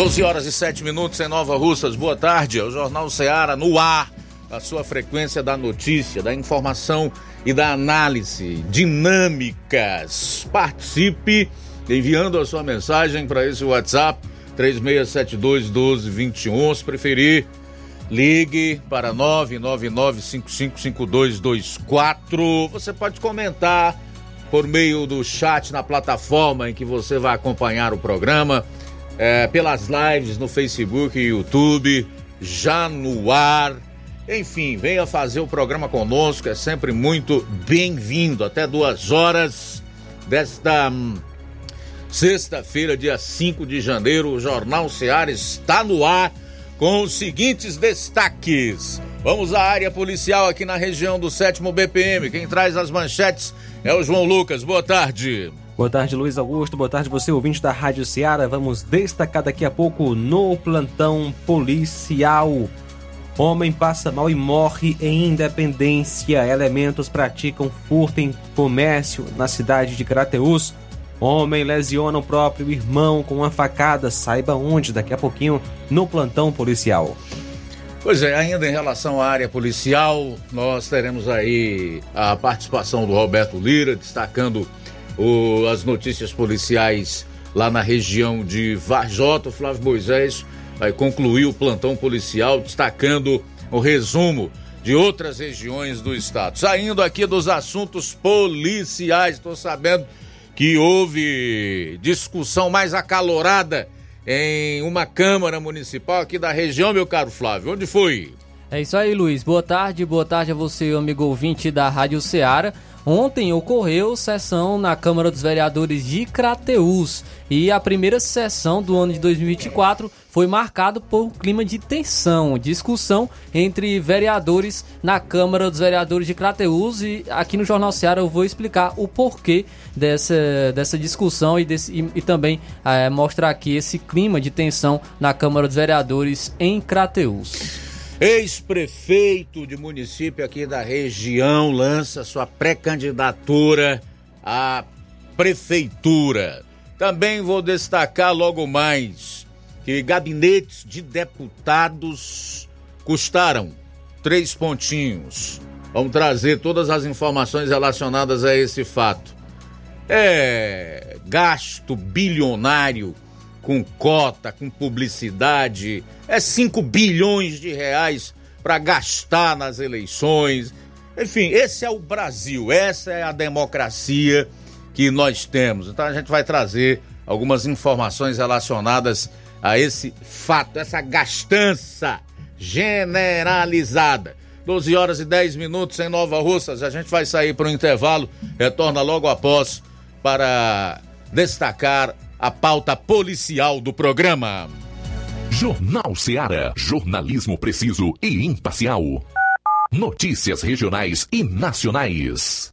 12 horas e 7 minutos em Nova Russas. Boa tarde. É o Jornal Ceará no ar. A sua frequência da notícia, da informação e da análise dinâmicas. Participe enviando a sua mensagem para esse WhatsApp 3672 1221. Se preferir, ligue para 999555224. Você pode comentar por meio do chat na plataforma em que você vai acompanhar o programa é, pelas lives no Facebook e YouTube, já no ar. Enfim, venha fazer o programa conosco, é sempre muito bem-vindo. Até duas horas desta hum, sexta-feira, dia 5 de janeiro, o Jornal Seara está no ar com os seguintes destaques. Vamos à área policial aqui na região do sétimo BPM. Quem traz as manchetes é o João Lucas. Boa tarde. Boa tarde, Luiz Augusto. Boa tarde, você ouvinte da Rádio Ceará. Vamos destacar daqui a pouco no plantão policial. Homem passa mal e morre em Independência. Elementos praticam furto em comércio na cidade de Crateús. Homem lesiona o próprio irmão com uma facada. Saiba onde daqui a pouquinho no plantão policial. Pois é, ainda em relação à área policial, nós teremos aí a participação do Roberto Lira destacando o, as notícias policiais lá na região de Varjota. Flávio Moisés vai concluir o plantão policial destacando o resumo de outras regiões do estado. Saindo aqui dos assuntos policiais, estou sabendo que houve discussão mais acalorada em uma Câmara Municipal aqui da região, meu caro Flávio. Onde foi? É isso aí, Luiz. Boa tarde, boa tarde a você, amigo ouvinte da Rádio Ceará. Ontem ocorreu sessão na Câmara dos Vereadores de Crateús e a primeira sessão do ano de 2024 foi marcado por um clima de tensão, discussão entre vereadores na Câmara dos Vereadores de Crateús e aqui no Jornal Ceará eu vou explicar o porquê dessa, dessa discussão e, desse, e, e também é, mostrar aqui esse clima de tensão na Câmara dos Vereadores em Crateús. Ex-prefeito de município aqui da região lança sua pré-candidatura à prefeitura. Também vou destacar logo mais que gabinetes de deputados custaram três pontinhos. Vamos trazer todas as informações relacionadas a esse fato. É gasto bilionário com cota, com publicidade, é 5 bilhões de reais para gastar nas eleições. Enfim, esse é o Brasil, essa é a democracia que nós temos. Então a gente vai trazer algumas informações relacionadas a esse fato, essa gastança generalizada. 12 horas e 10 minutos em Nova Russas. A gente vai sair para o intervalo, retorna logo após para destacar a pauta policial do programa. Jornal Seara. Jornalismo preciso e imparcial. Notícias regionais e nacionais.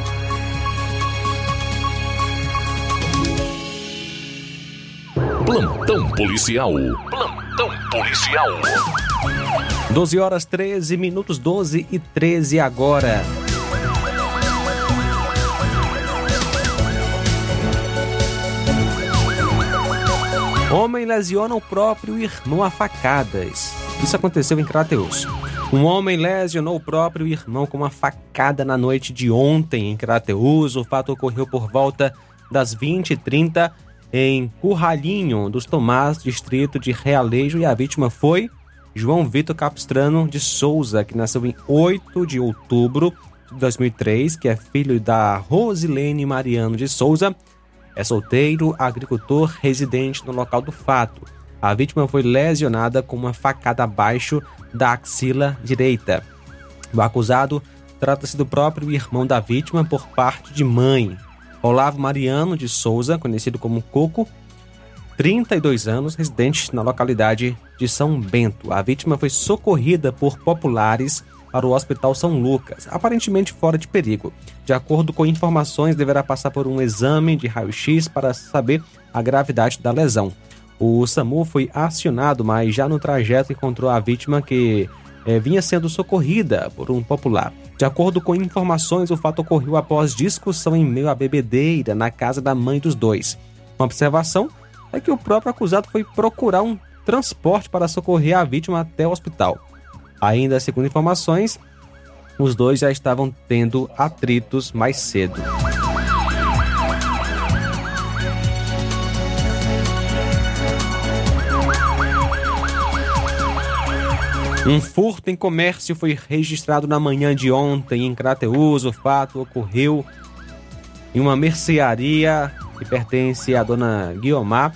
Plantão policial. Plantão policial. 12 horas 13 minutos, 12 e 13 agora. Homem lesiona o próprio irmão a facadas. Isso aconteceu em Crateus. Um homem lesionou o próprio irmão com uma facada na noite de ontem em Crateus. O fato ocorreu por volta das 20h30 em Curralinho dos Tomás, distrito de Realejo, e a vítima foi João Vitor Capistrano de Souza, que nasceu em 8 de outubro de 2003, que é filho da Rosilene Mariano de Souza. É solteiro, agricultor, residente no local do fato. A vítima foi lesionada com uma facada abaixo da axila direita. O acusado trata-se do próprio irmão da vítima por parte de mãe. Olavo Mariano de Souza, conhecido como Coco, 32 anos, residente na localidade de São Bento. A vítima foi socorrida por populares para o Hospital São Lucas, aparentemente fora de perigo. De acordo com informações, deverá passar por um exame de raio-x para saber a gravidade da lesão. O SAMU foi acionado, mas já no trajeto encontrou a vítima que eh, vinha sendo socorrida por um popular. De acordo com informações, o fato ocorreu após discussão em meio à bebedeira na casa da mãe dos dois. Uma observação é que o próprio acusado foi procurar um transporte para socorrer a vítima até o hospital. Ainda segundo informações, os dois já estavam tendo atritos mais cedo. Um furto em comércio foi registrado na manhã de ontem em Crateus. O fato ocorreu em uma mercearia que pertence à dona Guiomar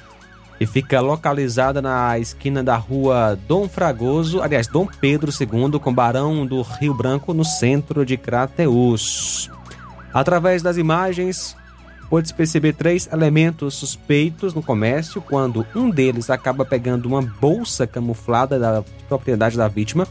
e fica localizada na esquina da rua Dom Fragoso, aliás, Dom Pedro II, com Barão do Rio Branco, no centro de Crateus. Através das imagens, pôde-se perceber três elementos suspeitos no comércio, quando um deles acaba pegando uma bolsa camuflada da propriedade da vítima,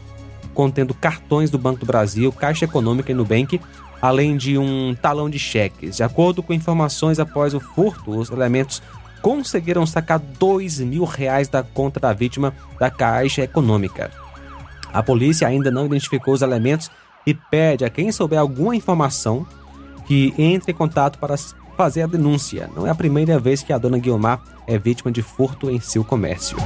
contendo cartões do Banco do Brasil, Caixa Econômica e Nubank, além de um talão de cheques. De acordo com informações após o furto, os elementos conseguiram sacar dois mil reais da conta da vítima da Caixa Econômica. A polícia ainda não identificou os elementos e pede a quem souber alguma informação que entre em contato para fazer a denúncia. Não é a primeira vez que a dona Guiomar é vítima de furto em seu comércio.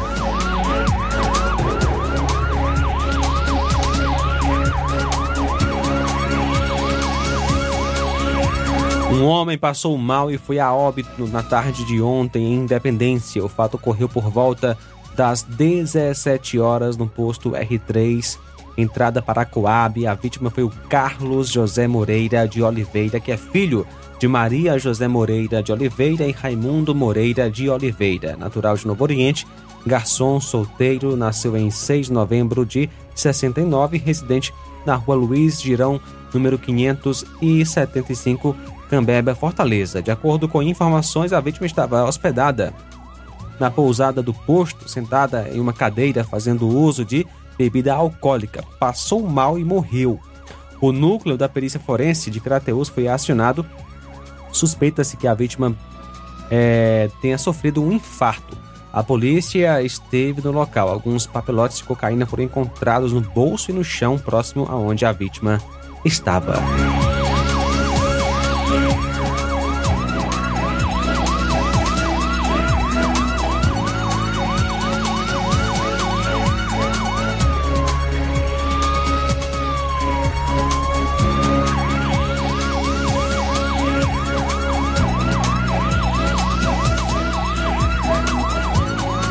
Um homem passou mal e foi a óbito na tarde de ontem em Independência. O fato ocorreu por volta das 17 horas no posto R3, entrada para Coab. A vítima foi o Carlos José Moreira de Oliveira, que é filho de Maria José Moreira de Oliveira e Raimundo Moreira de Oliveira, natural de Novo Oriente, garçom solteiro, nasceu em 6 de novembro de 69, residente na rua Luiz Girão, número 575, Cambeba, Fortaleza. De acordo com informações, a vítima estava hospedada na pousada do posto, sentada em uma cadeira fazendo uso de bebida alcoólica. Passou mal e morreu. O núcleo da perícia forense de Crateus foi acionado. Suspeita-se que a vítima é, tenha sofrido um infarto. A polícia esteve no local. Alguns papelotes de cocaína foram encontrados no bolso e no chão próximo aonde a vítima estava.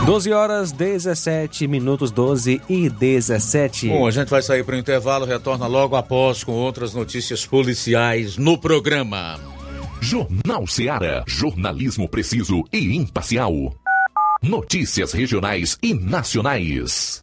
12 horas 17 minutos 12 e 17. Bom, a gente vai sair para o intervalo, retorna logo após com outras notícias policiais no programa. Jornal Seara. Jornalismo preciso e imparcial. Notícias regionais e nacionais.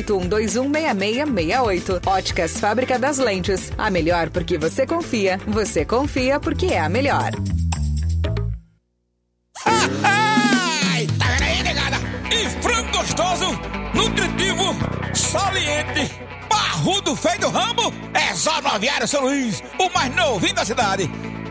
981216668. Óticas Fábrica das Lentes. A melhor porque você confia. Você confia porque é a melhor. Ai, tá vendo aí? E frango gostoso, nutritivo, saliente, barrudo, feio do rambo, é só no Aviário São Luís, o mais novinho da cidade.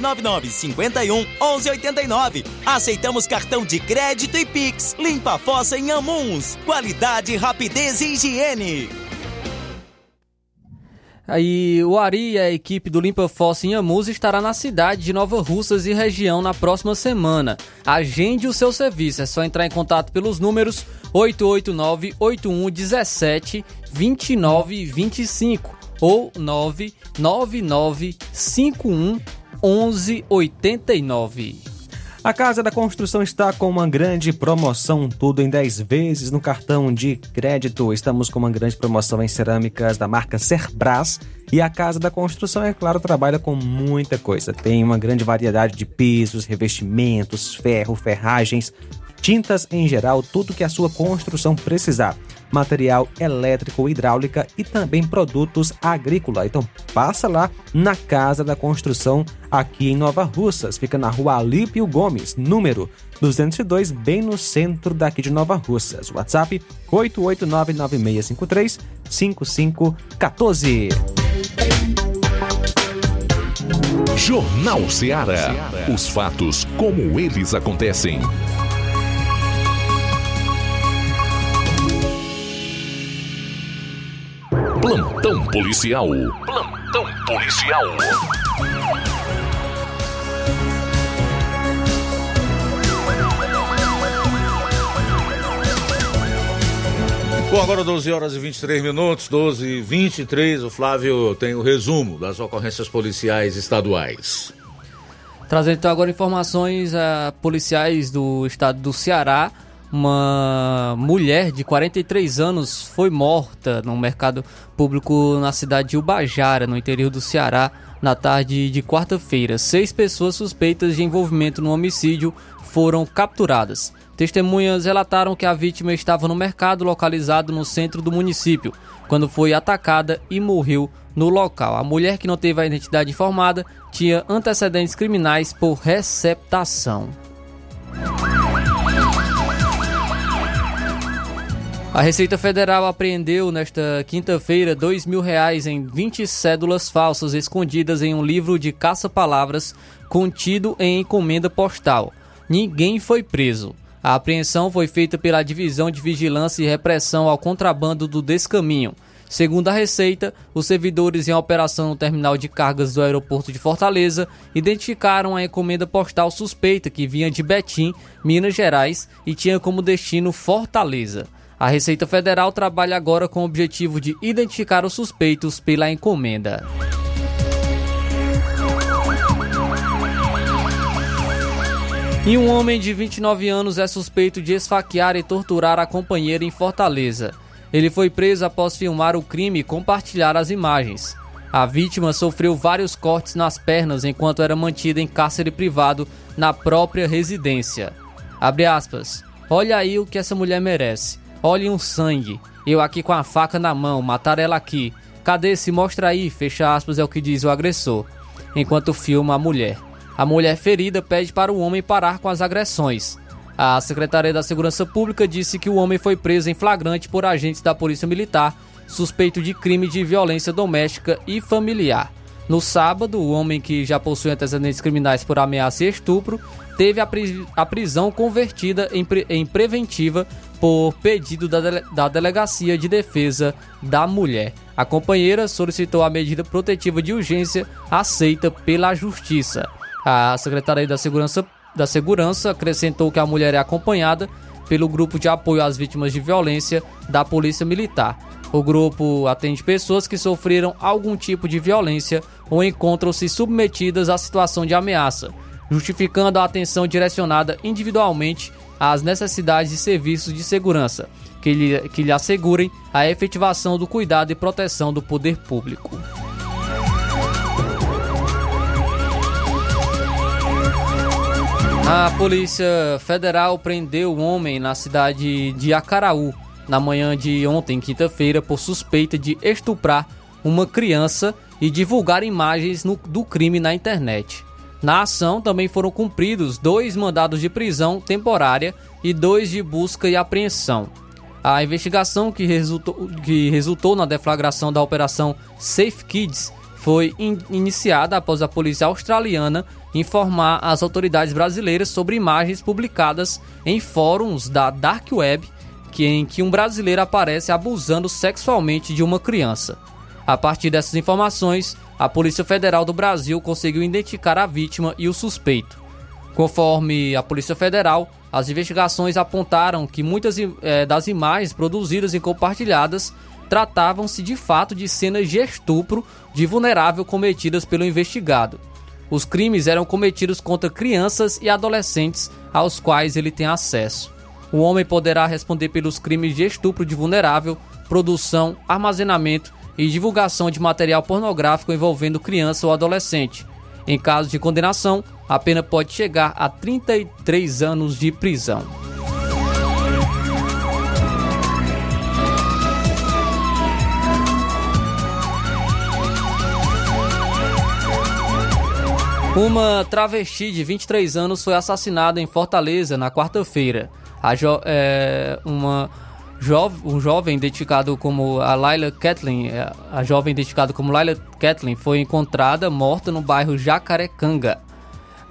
999 51 1189. Aceitamos cartão de crédito e Pix. Limpa a fossa em Amuns. Qualidade, rapidez e higiene. Aí o Ari e a equipe do Limpa Fossa em Amus estará na cidade de Nova Russas e região na próxima semana. Agende o seu serviço, é só entrar em contato pelos números 889 8117 2925 ou 999 51 1189. A Casa da Construção está com uma grande promoção, tudo em 10 vezes no cartão de crédito. Estamos com uma grande promoção em cerâmicas da marca Cerbras e a Casa da Construção, é claro, trabalha com muita coisa. Tem uma grande variedade de pisos, revestimentos, ferro, ferragens, tintas em geral, tudo que a sua construção precisar material elétrico, hidráulica e também produtos agrícola. Então passa lá na Casa da Construção aqui em Nova Russas, fica na Rua Alípio Gomes, número 202, bem no centro daqui de Nova Russas. WhatsApp 8899653 5514. Jornal Ceará. Os fatos como eles acontecem. Plantão policial. Plantão policial. Bom, agora 12 horas e 23 minutos, 12 e 23. O Flávio tem o resumo das ocorrências policiais estaduais. Trazendo então agora informações a policiais do estado do Ceará. Uma mulher de 43 anos foi morta no mercado público na cidade de Ubajara, no interior do Ceará, na tarde de quarta-feira. Seis pessoas suspeitas de envolvimento no homicídio foram capturadas. Testemunhas relataram que a vítima estava no mercado localizado no centro do município, quando foi atacada e morreu no local. A mulher, que não teve a identidade informada, tinha antecedentes criminais por receptação. A Receita Federal apreendeu nesta quinta-feira dois mil reais em 20 cédulas falsas escondidas em um livro de caça-palavras contido em encomenda postal. Ninguém foi preso. A apreensão foi feita pela Divisão de Vigilância e Repressão ao Contrabando do Descaminho. Segundo a Receita, os servidores em operação no terminal de cargas do aeroporto de Fortaleza identificaram a encomenda postal suspeita que vinha de Betim, Minas Gerais, e tinha como destino Fortaleza. A Receita Federal trabalha agora com o objetivo de identificar os suspeitos pela encomenda. E um homem de 29 anos é suspeito de esfaquear e torturar a companheira em Fortaleza. Ele foi preso após filmar o crime e compartilhar as imagens. A vítima sofreu vários cortes nas pernas enquanto era mantida em cárcere privado na própria residência. Abre aspas. Olha aí o que essa mulher merece. Olhe um sangue. Eu aqui com a faca na mão, matar ela aqui. Cadê? Se mostra aí, fecha aspas, é o que diz o agressor. Enquanto filma a mulher. A mulher ferida pede para o homem parar com as agressões. A Secretaria da Segurança Pública disse que o homem foi preso em flagrante por agentes da Polícia Militar, suspeito de crime de violência doméstica e familiar. No sábado, o homem que já possui antecedentes criminais por ameaça e estupro teve a prisão convertida em, pre em, preventiva por pedido da, dele da Delegacia de Defesa da Mulher. A companheira solicitou a medida protetiva de urgência aceita pela Justiça. A Secretaria da Segurança, da Segurança acrescentou que a mulher é acompanhada pelo Grupo de Apoio às Vítimas de Violência da Polícia Militar. O grupo atende pessoas que sofreram algum tipo de violência ou encontram-se submetidas à situação de ameaça, justificando a atenção direcionada individualmente às necessidades de serviços de segurança, que lhe, que lhe assegurem a efetivação do cuidado e proteção do poder público. A Polícia Federal prendeu um homem na cidade de Acaraú na manhã de ontem, quinta-feira, por suspeita de estuprar uma criança e divulgar imagens no, do crime na internet. Na ação também foram cumpridos dois mandados de prisão temporária e dois de busca e apreensão. A investigação que resultou, que resultou na deflagração da Operação Safe Kids foi in iniciada após a polícia australiana informar as autoridades brasileiras sobre imagens publicadas em fóruns da Dark Web que, em que um brasileiro aparece abusando sexualmente de uma criança. A partir dessas informações, a Polícia Federal do Brasil conseguiu identificar a vítima e o suspeito. Conforme a Polícia Federal, as investigações apontaram que muitas eh, das imagens produzidas e compartilhadas tratavam-se de fato de cenas de estupro de vulnerável cometidas pelo investigado. Os crimes eram cometidos contra crianças e adolescentes aos quais ele tem acesso. O homem poderá responder pelos crimes de estupro de vulnerável, produção, armazenamento e divulgação de material pornográfico envolvendo criança ou adolescente. Em caso de condenação, a pena pode chegar a 33 anos de prisão. Uma travesti de 23 anos foi assassinada em Fortaleza na quarta-feira. É, uma jo um jovem identificado como a Laila é, a jovem identificada como Laila Kathleen, foi encontrada morta no bairro Jacarecanga.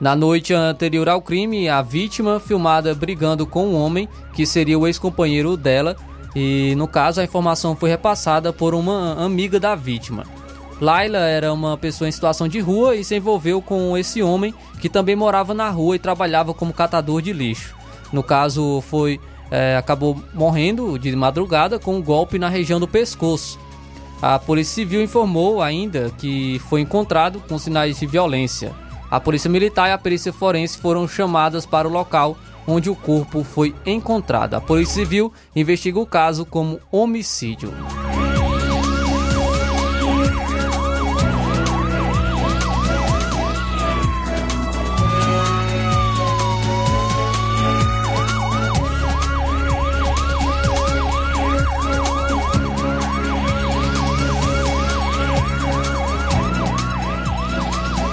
Na noite anterior ao crime, a vítima filmada brigando com um homem que seria o ex-companheiro dela, e no caso a informação foi repassada por uma amiga da vítima. Laila era uma pessoa em situação de rua e se envolveu com esse homem que também morava na rua e trabalhava como catador de lixo. No caso, foi é, acabou morrendo de madrugada com um golpe na região do pescoço. A Polícia Civil informou ainda que foi encontrado com sinais de violência. A Polícia Militar e a Perícia Forense foram chamadas para o local onde o corpo foi encontrado. A Polícia Civil investiga o caso como homicídio.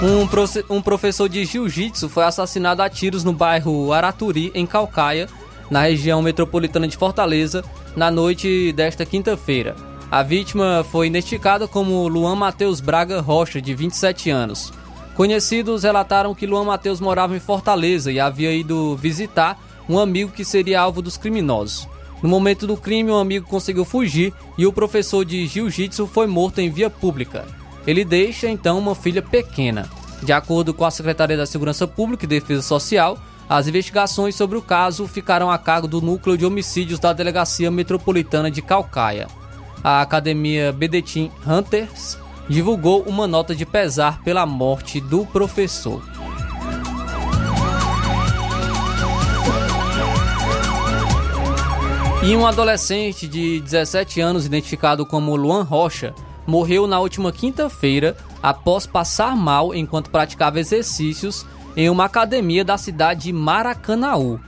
Um, um professor de jiu-jitsu foi assassinado a tiros no bairro Araturi, em Calcaia, na região metropolitana de Fortaleza, na noite desta quinta-feira. A vítima foi identificada como Luan Matheus Braga Rocha, de 27 anos. Conhecidos relataram que Luan Matheus morava em Fortaleza e havia ido visitar um amigo que seria alvo dos criminosos. No momento do crime, o um amigo conseguiu fugir e o professor de jiu-jitsu foi morto em via pública. Ele deixa então uma filha pequena. De acordo com a Secretaria da Segurança Pública e Defesa Social, as investigações sobre o caso ficaram a cargo do Núcleo de Homicídios da Delegacia Metropolitana de Calcaia. A Academia Bedetim Hunters divulgou uma nota de pesar pela morte do professor. E um adolescente de 17 anos, identificado como Luan Rocha, morreu na última quinta-feira após passar mal enquanto praticava exercícios em uma academia da cidade de Maracanaú.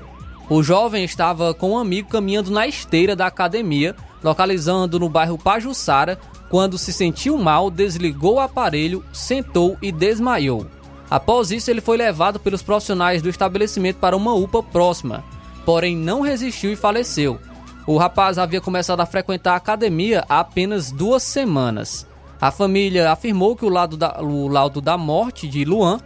O jovem estava com um amigo caminhando na esteira da academia, localizando no bairro Pajuçara, quando se sentiu mal, desligou o aparelho, sentou e desmaiou. Após isso, ele foi levado pelos profissionais do estabelecimento para uma UPA próxima, porém não resistiu e faleceu. O rapaz havia começado a frequentar a academia há apenas duas semanas. A família afirmou que o, lado da, o laudo da morte de Luan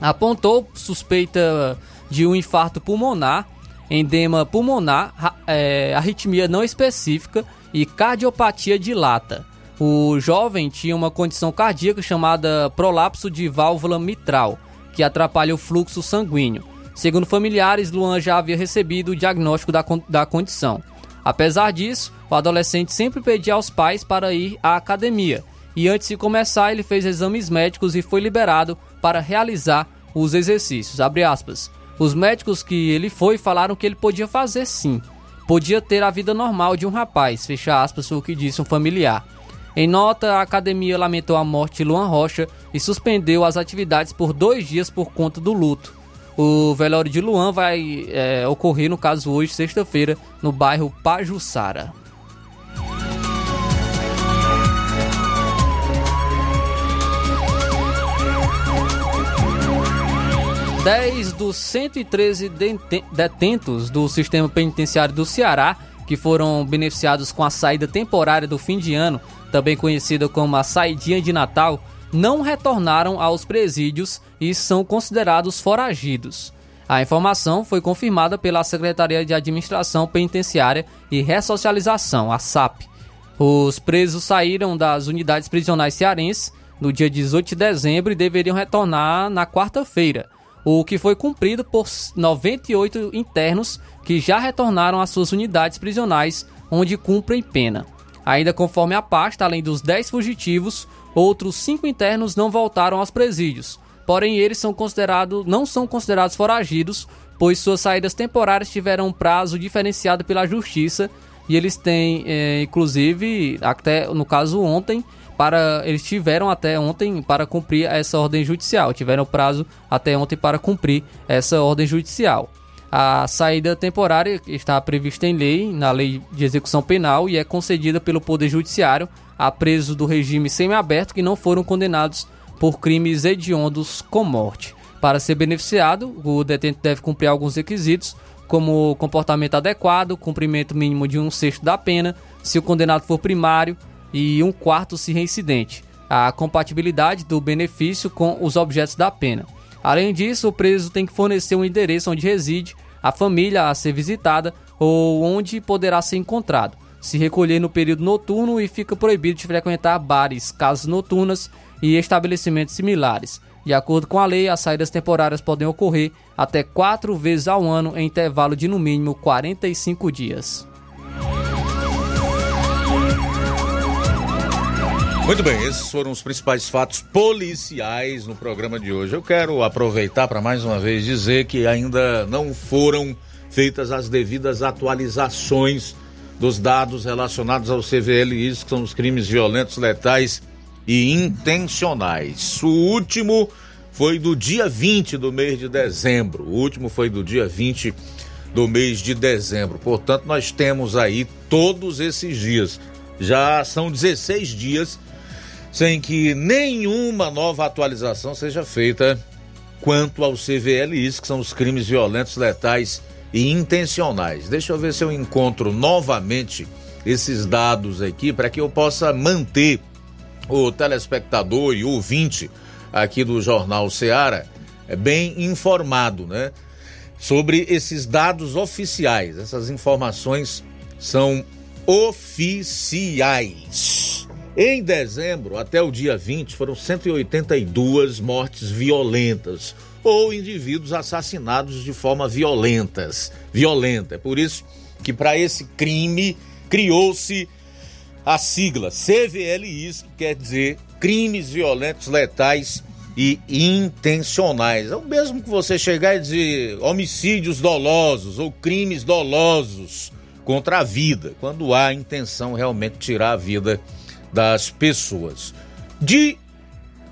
apontou suspeita de um infarto pulmonar, endema pulmonar, é, arritmia não específica e cardiopatia dilata. O jovem tinha uma condição cardíaca chamada prolapso de válvula mitral, que atrapalha o fluxo sanguíneo. Segundo familiares, Luan já havia recebido o diagnóstico da, da condição. Apesar disso, o adolescente sempre pedia aos pais para ir à academia e antes de começar ele fez exames médicos e foi liberado para realizar os exercícios. Os médicos que ele foi falaram que ele podia fazer sim, podia ter a vida normal de um rapaz, fecha aspas, foi o que disse um familiar. Em nota, a academia lamentou a morte de Luan Rocha e suspendeu as atividades por dois dias por conta do luto. O velório de Luan vai é, ocorrer, no caso, hoje, sexta-feira, no bairro Pajuçara. Dez dos 113 detentos do sistema penitenciário do Ceará, que foram beneficiados com a saída temporária do fim de ano, também conhecida como a saidinha de Natal, não retornaram aos presídios e são considerados foragidos. A informação foi confirmada pela Secretaria de Administração Penitenciária e Ressocialização, a SAP. Os presos saíram das unidades prisionais cearenses no dia 18 de dezembro e deveriam retornar na quarta-feira, o que foi cumprido por 98 internos que já retornaram às suas unidades prisionais onde cumprem pena. Ainda conforme a pasta, além dos 10 fugitivos, outros 5 internos não voltaram aos presídios. Porém, eles são considerados, não são considerados foragidos, pois suas saídas temporárias tiveram um prazo diferenciado pela Justiça e eles têm, é, inclusive, até no caso ontem, para eles tiveram até ontem para cumprir essa ordem judicial, tiveram prazo até ontem para cumprir essa ordem judicial. A saída temporária está prevista em lei, na lei de execução penal, e é concedida pelo Poder Judiciário a presos do regime semiaberto que não foram condenados por crimes hediondos com morte. Para ser beneficiado, o detento deve cumprir alguns requisitos, como comportamento adequado, cumprimento mínimo de um sexto da pena, se o condenado for primário, e um quarto se reincidente. A compatibilidade do benefício com os objetos da pena. Além disso, o preso tem que fornecer um endereço onde reside, a família a ser visitada ou onde poderá ser encontrado. Se recolher no período noturno e fica proibido de frequentar bares, casas noturnas e estabelecimentos similares. De acordo com a lei, as saídas temporárias podem ocorrer até quatro vezes ao ano em intervalo de no mínimo 45 dias. Muito bem, esses foram os principais fatos policiais no programa de hoje. Eu quero aproveitar para mais uma vez dizer que ainda não foram feitas as devidas atualizações dos dados relacionados ao CVLIs, que são os crimes violentos, letais e intencionais. O último foi do dia 20 do mês de dezembro. O último foi do dia 20 do mês de dezembro. Portanto, nós temos aí todos esses dias. Já são 16 dias sem que nenhuma nova atualização seja feita quanto aos CVLIs, que são os crimes violentos, letais e intencionais. Deixa eu ver se eu encontro novamente esses dados aqui para que eu possa manter o telespectador e ouvinte aqui do Jornal Seara é bem informado, né? Sobre esses dados oficiais. Essas informações são oficiais. Em dezembro, até o dia 20, foram 182 mortes violentas ou indivíduos assassinados de forma violentas, violenta. É por isso que para esse crime criou-se a sigla CVLIs, que quer dizer crimes violentos, letais e intencionais. É o mesmo que você chegar e dizer homicídios dolosos ou crimes dolosos contra a vida, quando há intenção realmente de tirar a vida das pessoas. De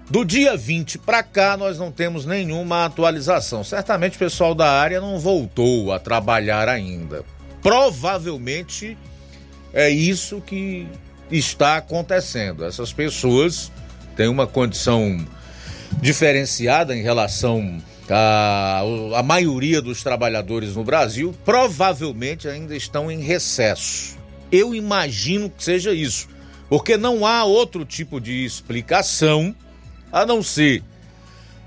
do dia 20 para cá nós não temos nenhuma atualização. Certamente o pessoal da área não voltou a trabalhar ainda. Provavelmente é isso que está acontecendo. Essas pessoas têm uma condição diferenciada em relação à, à maioria dos trabalhadores no Brasil, provavelmente ainda estão em recesso. Eu imagino que seja isso porque não há outro tipo de explicação a não ser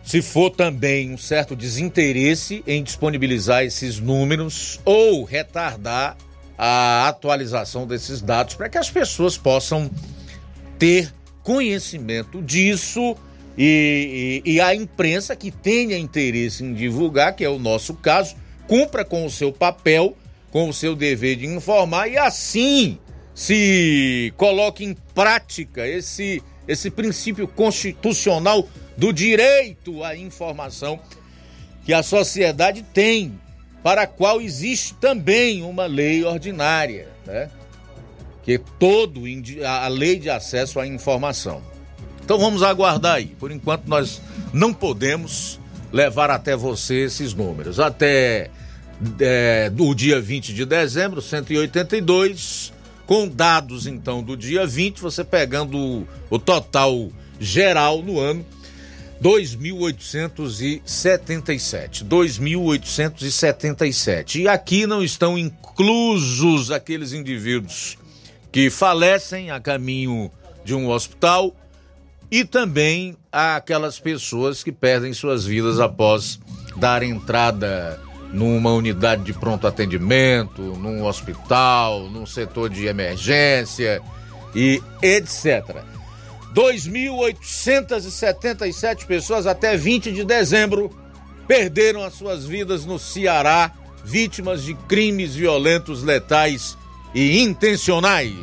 se for também um certo desinteresse em disponibilizar esses números ou retardar a atualização desses dados para que as pessoas possam ter conhecimento disso e, e, e, a imprensa que tenha interesse em divulgar, que é o nosso caso, cumpra com o seu papel, com o seu dever de informar e assim se coloque em prática esse, esse princípio constitucional do direito à informação que a sociedade tem, para a qual existe também uma lei ordinária, né? que é todo a lei de acesso à informação. Então vamos aguardar aí. Por enquanto nós não podemos levar até você esses números. Até é, do dia 20 de dezembro, 182 com dados então do dia 20, você pegando o, o total geral no ano, 2.877. 2.877. E aqui não estão inclusos aqueles indivíduos que falecem a caminho de um hospital e também aquelas pessoas que perdem suas vidas após dar entrada numa unidade de pronto atendimento, num hospital, num setor de emergência e etc. 2.877 pessoas até 20 de dezembro perderam as suas vidas no Ceará, vítimas de crimes violentos, letais e intencionais.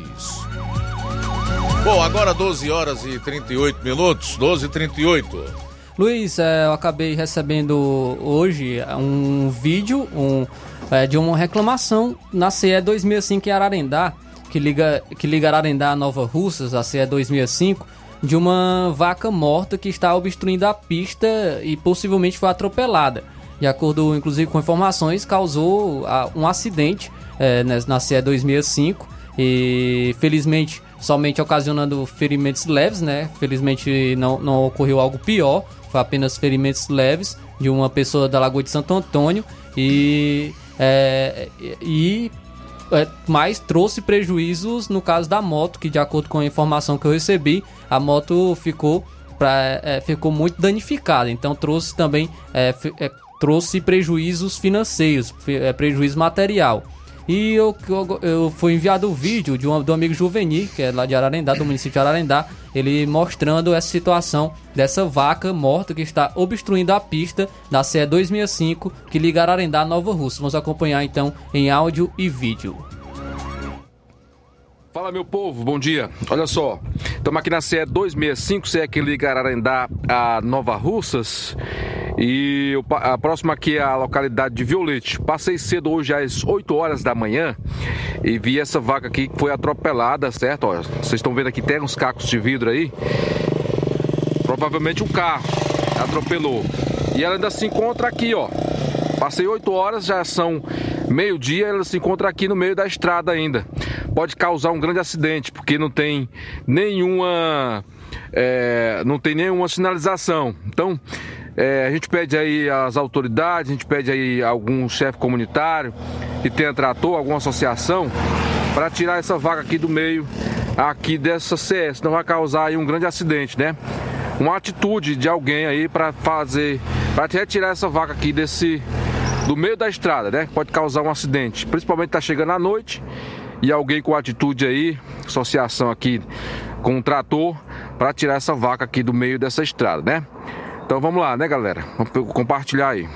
Bom, agora 12 horas e 38 minutos, 12 e 38. Luiz, é, eu acabei recebendo hoje um vídeo um, é, de uma reclamação na CE 2005 em Ararendá, que liga, que liga Ararendá a Nova Russas, a CE 2005, de uma vaca morta que está obstruindo a pista e possivelmente foi atropelada. De acordo, inclusive, com informações, causou um acidente é, na CE 2005 e felizmente somente ocasionando ferimentos leves, né? Felizmente não, não ocorreu algo pior, foi apenas ferimentos leves de uma pessoa da Lagoa de Santo Antônio e, é, e é, mas trouxe prejuízos no caso da moto, que de acordo com a informação que eu recebi, a moto ficou, pra, é, ficou muito danificada. Então trouxe também é, é trouxe prejuízos financeiros, é, prejuízo material. E eu, eu, eu fui enviado o um vídeo de um, do amigo Juvenil, que é lá de Ararendá, do município de Ararendá, ele mostrando essa situação dessa vaca morta que está obstruindo a pista da CE 265 que liga Ararendá a Nova Rússia. Vamos acompanhar então em áudio e vídeo. Fala meu povo, bom dia. Olha só, estamos aqui na CE 265, CE que liga Ararendá a Nova Russas. E a próxima aqui é a localidade de Violete. Passei cedo hoje às 8 horas da manhã e vi essa vaca aqui que foi atropelada, certo? Olha, vocês estão vendo aqui, tem uns cacos de vidro aí. Provavelmente um carro atropelou. E ela ainda se encontra aqui, ó. Passei 8 horas, já são meio-dia, ela se encontra aqui no meio da estrada ainda. Pode causar um grande acidente, porque não tem nenhuma. É, não tem nenhuma sinalização. Então, é, a gente pede aí às autoridades, a gente pede aí algum chefe comunitário que tenha trator, alguma associação, para tirar essa vaca aqui do meio aqui dessa CS, não vai causar aí um grande acidente, né? Uma atitude de alguém aí para fazer, para retirar essa vaca aqui desse do meio da estrada, né? Pode causar um acidente, principalmente tá chegando à noite e alguém com atitude aí, associação aqui com um trator para tirar essa vaca aqui do meio dessa estrada, né? Então vamos lá, né, galera? Vamos compartilhar aí.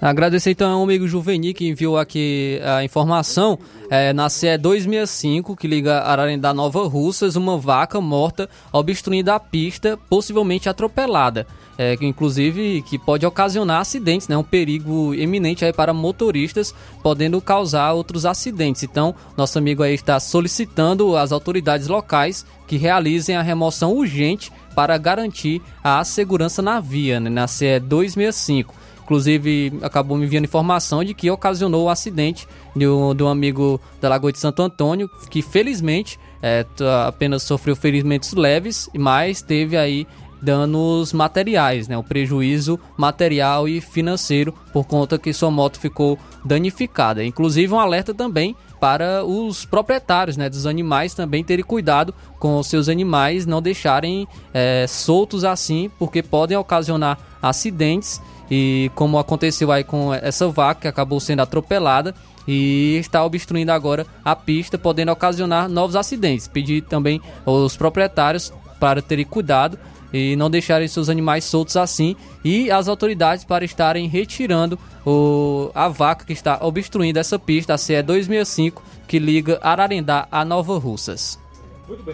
Agradecer então ao amigo Juvenil que enviou aqui a informação. É, na CE 265, que liga Ararendá Nova Russas, uma vaca morta obstruindo a pista, possivelmente atropelada. É, que inclusive que pode ocasionar acidentes, né? Um perigo eminente aí para motoristas, podendo causar outros acidentes. Então, nosso amigo aí está solicitando às autoridades locais que realizem a remoção urgente para garantir a segurança na via, né, na CE 265. Inclusive, acabou me enviando informação de que ocasionou o acidente de um, de um, amigo da Lagoa de Santo Antônio, que felizmente é, apenas sofreu ferimentos leves, mas teve aí danos materiais, né? O prejuízo material e financeiro por conta que sua moto ficou danificada. Inclusive um alerta também para os proprietários né, dos animais também terem cuidado com os seus animais, não deixarem é, soltos assim, porque podem ocasionar acidentes e como aconteceu aí com essa vaca que acabou sendo atropelada e está obstruindo agora a pista, podendo ocasionar novos acidentes. Pedir também aos proprietários para terem cuidado e não deixarem seus animais soltos assim e as autoridades para estarem retirando o, a vaca que está obstruindo essa pista, a CE 265, que liga Ararendá a Nova Russas.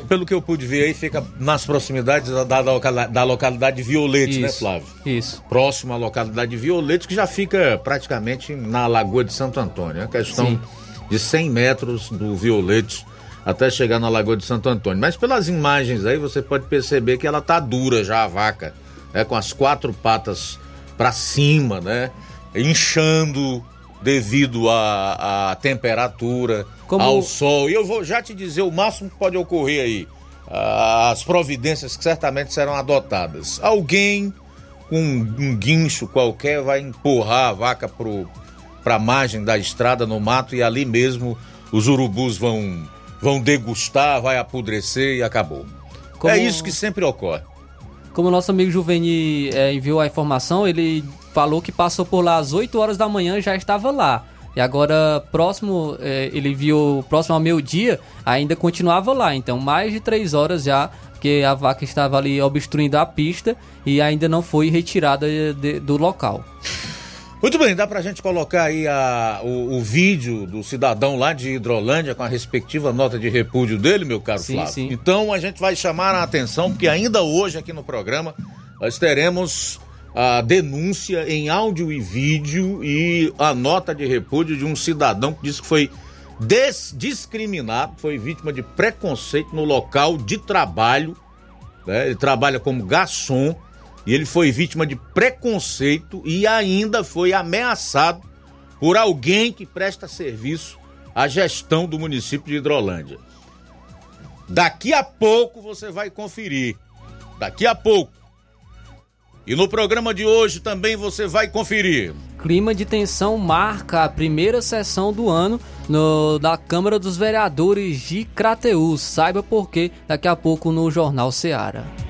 Pelo que eu pude ver aí, fica nas proximidades da, da, da localidade de Violetes, né, isso, né, Flávio? Isso. Próximo à localidade de Violetes, que já fica praticamente na Lagoa de Santo Antônio. É questão Sim. de 100 metros do Violetes até chegar na Lagoa de Santo Antônio. Mas pelas imagens aí você pode perceber que ela tá dura já a vaca, né, com as quatro patas para cima, né, inchando devido à, à temperatura, Como... ao sol. E eu vou já te dizer o máximo que pode ocorrer aí. As providências que certamente serão adotadas. Alguém com um guincho qualquer vai empurrar a vaca para a margem da estrada no mato e ali mesmo os urubus vão vão degustar, vai apodrecer e acabou. É isso que sempre ocorre. Como o nosso amigo Juveni é, enviou a informação, ele falou que passou por lá às 8 horas da manhã e já estava lá. E agora, próximo, é, ele viu próximo ao meio-dia, ainda continuava lá. Então, mais de 3 horas já, porque a vaca estava ali obstruindo a pista e ainda não foi retirada de, do local. Muito bem, dá pra gente colocar aí a, o, o, vídeo do cidadão lá de Hidrolândia com a respectiva nota de repúdio dele, meu caro sim, Flávio. Sim. Então a gente vai chamar a atenção, porque ainda hoje aqui no programa nós teremos a denúncia em áudio e vídeo e a nota de repúdio de um cidadão que disse que foi discriminado, foi vítima de preconceito no local de trabalho. Né? Ele trabalha como garçom e ele foi vítima de preconceito e ainda foi ameaçado por alguém que presta serviço à gestão do município de Hidrolândia. Daqui a pouco você vai conferir. Daqui a pouco. E no programa de hoje também você vai conferir. Clima de tensão marca a primeira sessão do ano no, da Câmara dos Vereadores de Crateús. Saiba por quê daqui a pouco no Jornal Seara.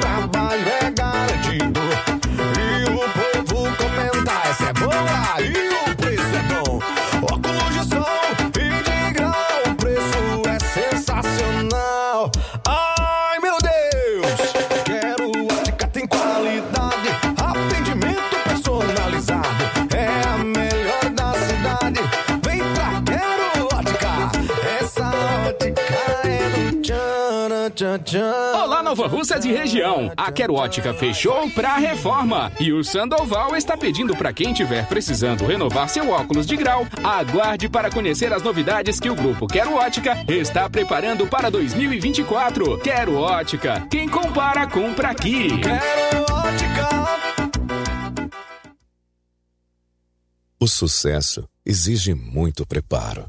Canto, Olá, Nova Russas e região. A Quero Ótica fechou pra reforma. E o Sandoval está pedindo para quem tiver precisando renovar seu óculos de grau, aguarde para conhecer as novidades que o grupo Quero Ótica está preparando para 2024. Quero Ótica. Quem compara, compra aqui. Quero Ótica. O sucesso exige muito preparo.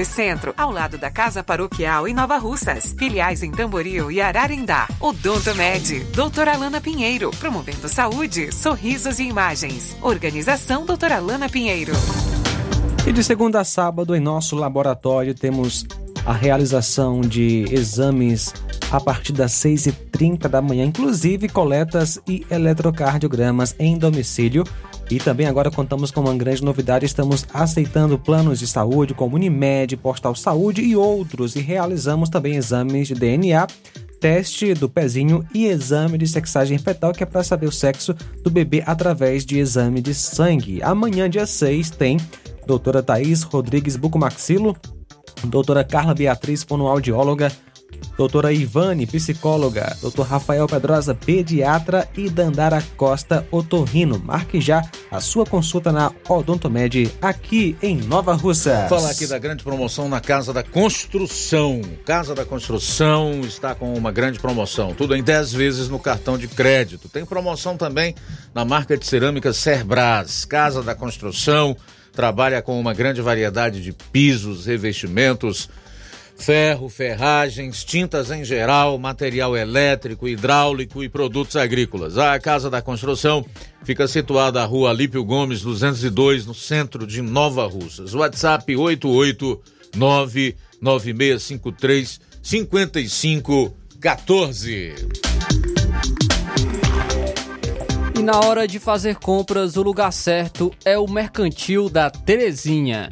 Centro, ao lado da Casa Paroquial em Nova Russas. Filiais em Tamboril e Ararindá. Odonto Med, doutora Alana Pinheiro, promovendo saúde, sorrisos e imagens. Organização doutora Alana Pinheiro. E de segunda a sábado, em nosso laboratório, temos a realização de exames a partir das 6h30 da manhã, inclusive coletas e eletrocardiogramas em domicílio. E também agora contamos com uma grande novidade: estamos aceitando planos de saúde como Unimed, Postal Saúde e outros, e realizamos também exames de DNA, teste do pezinho e exame de sexagem fetal, que é para saber o sexo do bebê através de exame de sangue. Amanhã, dia 6, tem doutora Thaís Rodrigues Bucomaxilo, doutora Carla Beatriz, fonoaudióloga, doutora Ivane, psicóloga, doutor Rafael Pedrosa, pediatra e Dandara Costa, otorrino. Marque já a sua consulta na Odontomed aqui em Nova Russa. Vou falar aqui da grande promoção na Casa da Construção. Casa da Construção está com uma grande promoção, tudo em 10 vezes no cartão de crédito. Tem promoção também na marca de cerâmica Cerbras. Casa da Construção trabalha com uma grande variedade de pisos, revestimentos, ferro, ferragens, tintas em geral, material elétrico, hidráulico e produtos agrícolas. A Casa da Construção fica situada na rua Alípio Gomes, 202, no centro de Nova Russas. WhatsApp 889 9653 5514. E na hora de fazer compras, o lugar certo é o Mercantil da Terezinha.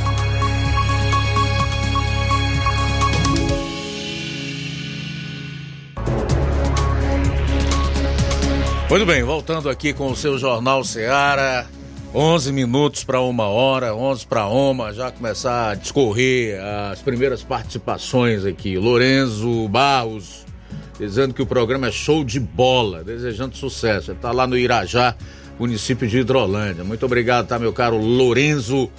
Muito bem, voltando aqui com o seu Jornal Ceará. 11 minutos para uma hora, 11 para uma, já começar a discorrer as primeiras participações aqui. Lorenzo Barros, dizendo que o programa é show de bola, desejando sucesso. Ele está lá no Irajá, município de Hidrolândia. Muito obrigado, tá, meu caro Lorenzo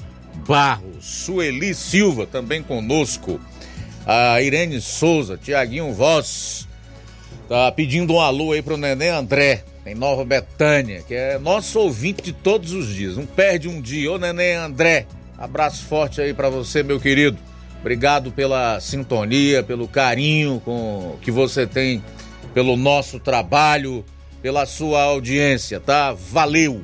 Barros. Sueli Silva, também conosco. A Irene Souza, Tiaguinho Voz, tá pedindo um alô aí pro Nenê André, em Nova Betânia, que é nosso ouvinte de todos os dias. Não perde um dia. Ô Nenê André, abraço forte aí para você, meu querido. Obrigado pela sintonia, pelo carinho com que você tem pelo nosso trabalho, pela sua audiência, tá? Valeu!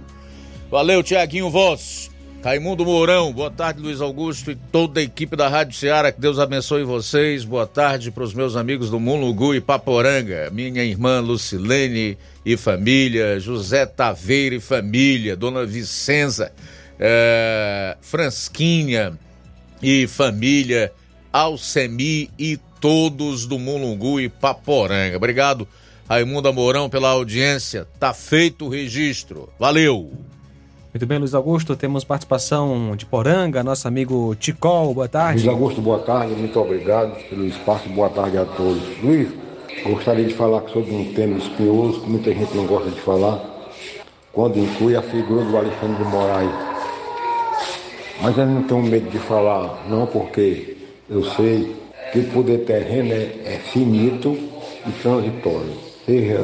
Valeu, Tiaguinho Voz. Raimundo Mourão, boa tarde, Luiz Augusto e toda a equipe da Rádio Ceará. Que Deus abençoe vocês. Boa tarde para os meus amigos do Mulugu e Paporanga, minha irmã Lucilene e família, José Taveira e família, Dona Vicenza, é, Fransquinha e família, Alcemi e todos do Mulungu e Paporanga. Obrigado, Raimundo Mourão, pela audiência. Tá feito o registro. Valeu! Muito bem, Luiz Augusto, temos participação de Poranga, nosso amigo Ticol, boa tarde. Luiz Augusto, boa tarde, muito obrigado pelo espaço, boa tarde a todos. Luiz, gostaria de falar sobre um tema espinhoso que muita gente não gosta de falar, quando inclui a figura do Alexandre de Moraes. Mas eu não tenho medo de falar, não, porque eu sei que o poder terreno é, é finito e transitório. Seja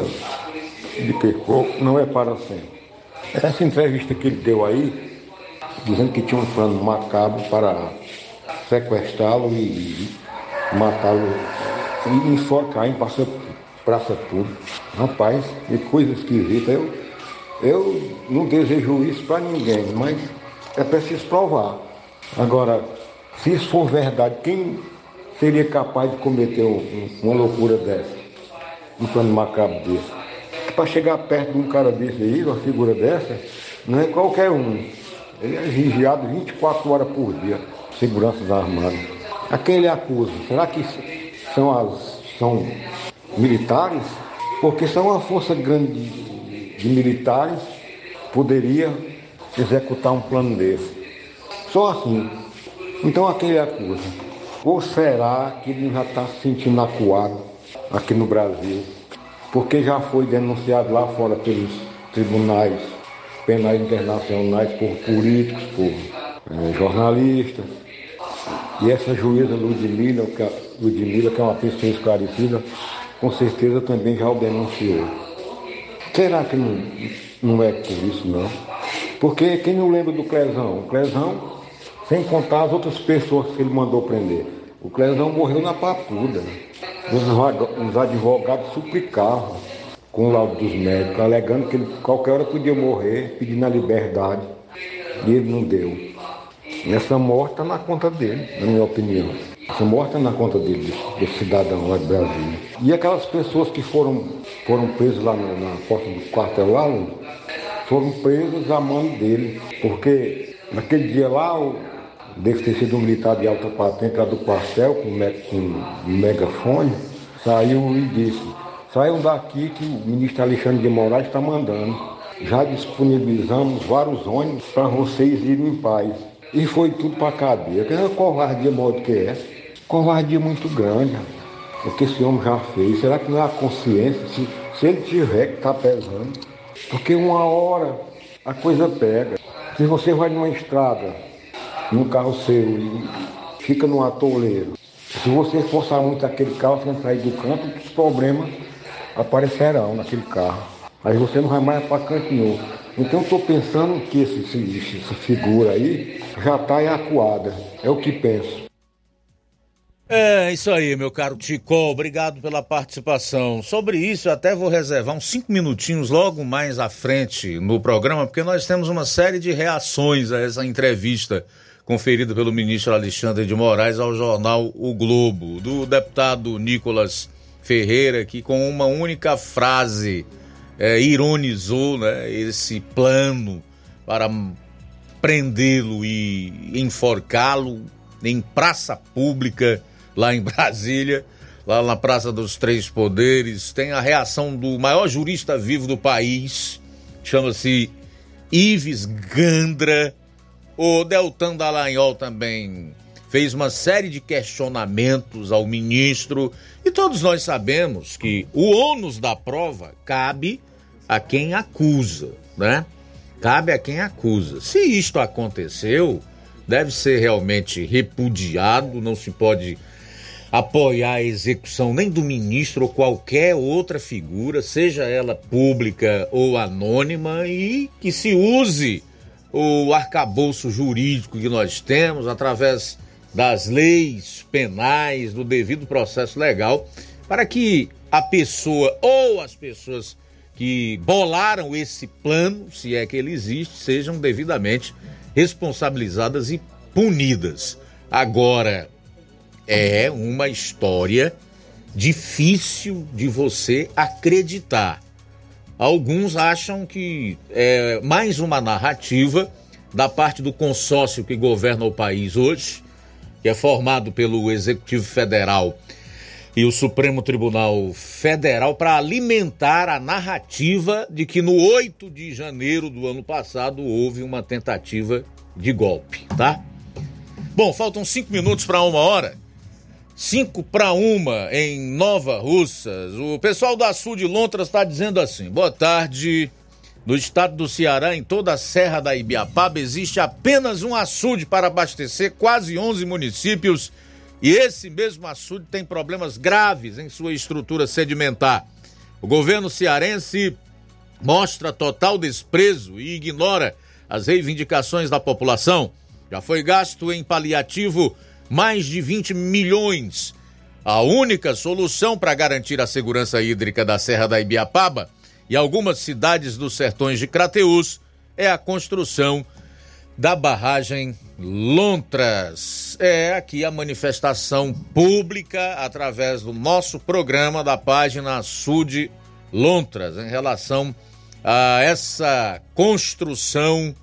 de que for, não é para sempre. Essa entrevista que ele deu aí, dizendo que tinha um plano macabro para sequestrá-lo e matá-lo e enforcar em praça, praça pública. Rapaz, que coisa esquisita. Eu, eu não desejo isso para ninguém, mas é preciso provar. Agora, se isso for verdade, quem seria capaz de cometer um, uma loucura dessa? Um plano macabro desse? Para chegar perto de um cara desse aí, uma figura dessa, não é qualquer um. Ele é vigiado 24 horas por dia, seguranças armadas. A quem ele acusa? Será que são, as, são militares? Porque são uma força grande de, de militares poderia executar um plano desse. Só assim. Então a quem ele acusa? Ou será que ele já está se sentindo acuado aqui no Brasil? Porque já foi denunciado lá fora pelos tribunais penais internacionais por políticos, por é, jornalistas. E essa juíza Ludmilla, que, é, Ludmilla, que é uma pessoa esclarecida, com certeza também já o denunciou. Será que não, não é por isso não? Porque quem não lembra do Clezão? O Clezão, sem contar as outras pessoas que ele mandou prender. O Clezão morreu na papuda. Os advogados suplicavam com o laudo dos médicos, alegando que ele qualquer hora podia morrer, pedindo a liberdade. E ele não deu. E essa morte está na conta dele, na minha opinião. Essa morte está na conta dele, desse cidadão lá de Brasília. E aquelas pessoas que foram, foram presas lá na, na porta do quartel lá, foram presas a mão dele. Porque naquele dia lá, deve ter sido um militar de alta patente do quartel, com, com um megafone, saiu e disse, saiam daqui que o ministro Alexandre de Moraes está mandando. Já disponibilizamos vários ônibus para vocês irem em paz. E foi tudo para a cadeia. Que é uma covardia modo que é. Covardia muito grande. O que esse homem já fez. Será que não é a consciência? Se, se ele tiver que está pesando. Porque uma hora a coisa pega. Se você vai numa estrada no carro seu e fica no atoleiro. Se você forçar muito aquele carro sem sair do canto, os problemas aparecerão naquele carro. Aí você não vai mais para canto nenhum. Então estou pensando que esse, esse, essa figura aí já está acuada. É o que penso. É isso aí, meu caro Tico. Obrigado pela participação. Sobre isso, até vou reservar uns cinco minutinhos logo mais à frente no programa, porque nós temos uma série de reações a essa entrevista conferida pelo ministro Alexandre de Moraes ao jornal O Globo, do deputado Nicolas Ferreira, que com uma única frase é, ironizou né, esse plano para prendê-lo e enforcá-lo em praça pública lá em Brasília, lá na Praça dos Três Poderes. Tem a reação do maior jurista vivo do país, chama-se Ives Gandra o Deltan Dallagnol também fez uma série de questionamentos ao ministro e todos nós sabemos que o ônus da prova cabe a quem acusa, né? Cabe a quem acusa. Se isto aconteceu, deve ser realmente repudiado, não se pode apoiar a execução nem do ministro ou qualquer outra figura, seja ela pública ou anônima, e que se use o arcabouço jurídico que nós temos, através das leis penais, do devido processo legal, para que a pessoa ou as pessoas que bolaram esse plano, se é que ele existe, sejam devidamente responsabilizadas e punidas. Agora, é uma história difícil de você acreditar. Alguns acham que é mais uma narrativa da parte do consórcio que governa o país hoje, que é formado pelo Executivo Federal e o Supremo Tribunal Federal, para alimentar a narrativa de que no 8 de janeiro do ano passado houve uma tentativa de golpe, tá? Bom, faltam cinco minutos para uma hora. 5 para uma em Nova Russas. O pessoal da Sul de Lontras está dizendo assim: boa tarde. No estado do Ceará, em toda a Serra da Ibiapaba, existe apenas um açude para abastecer quase 11 municípios e esse mesmo açude tem problemas graves em sua estrutura sedimentar. O governo cearense mostra total desprezo e ignora as reivindicações da população. Já foi gasto em paliativo mais de 20 milhões. A única solução para garantir a segurança hídrica da Serra da Ibiapaba e algumas cidades dos sertões de Crateús é a construção da barragem Lontras. É aqui a manifestação pública através do nosso programa da página Sud Lontras em relação a essa construção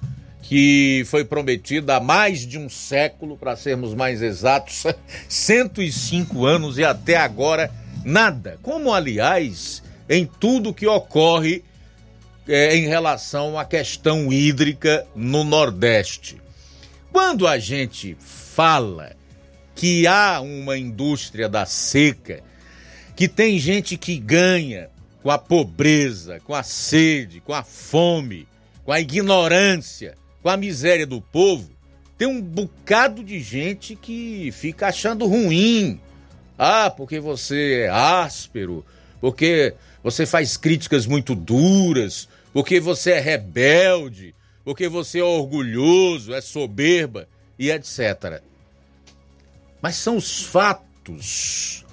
que foi prometida há mais de um século, para sermos mais exatos, 105 anos e até agora nada. Como, aliás, em tudo que ocorre é, em relação à questão hídrica no Nordeste. Quando a gente fala que há uma indústria da seca, que tem gente que ganha com a pobreza, com a sede, com a fome, com a ignorância, com a miséria do povo, tem um bocado de gente que fica achando ruim. Ah, porque você é áspero, porque você faz críticas muito duras, porque você é rebelde, porque você é orgulhoso, é soberba e etc. Mas são os fatos.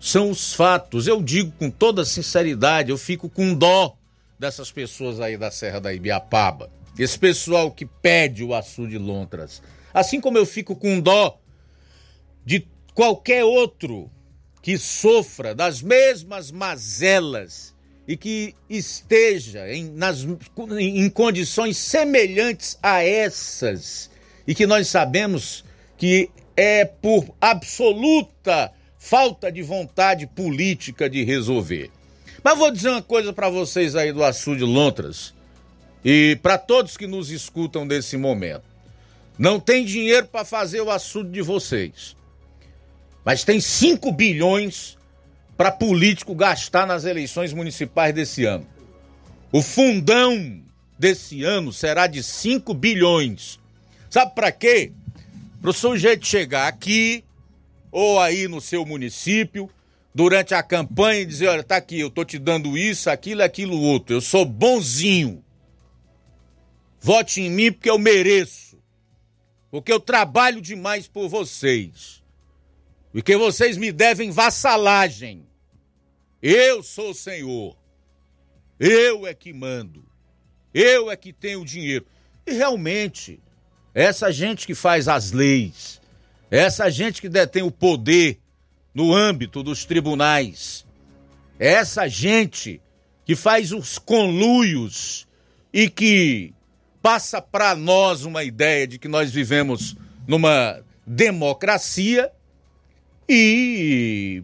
São os fatos. Eu digo com toda sinceridade, eu fico com dó dessas pessoas aí da Serra da Ibiapaba. Esse pessoal que pede o açude de lontras. Assim como eu fico com dó de qualquer outro que sofra das mesmas mazelas e que esteja em, nas, em condições semelhantes a essas e que nós sabemos que é por absoluta falta de vontade política de resolver. Mas vou dizer uma coisa para vocês aí do açude Lontras e para todos que nos escutam nesse momento. Não tem dinheiro para fazer o açude de vocês. Mas tem 5 bilhões para político gastar nas eleições municipais desse ano. O fundão desse ano será de 5 bilhões. Sabe para quê? Para o sujeito chegar aqui ou aí no seu município durante a campanha e dizer: olha, tá aqui, eu tô te dando isso, aquilo, aquilo outro. Eu sou bonzinho. Vote em mim porque eu mereço. Porque eu trabalho demais por vocês. Porque vocês me devem vassalagem. Eu sou o Senhor. Eu é que mando. Eu é que tenho o dinheiro. E realmente, essa gente que faz as leis, essa gente que detém o poder no âmbito dos tribunais, essa gente que faz os conluios e que passa para nós uma ideia de que nós vivemos numa democracia, e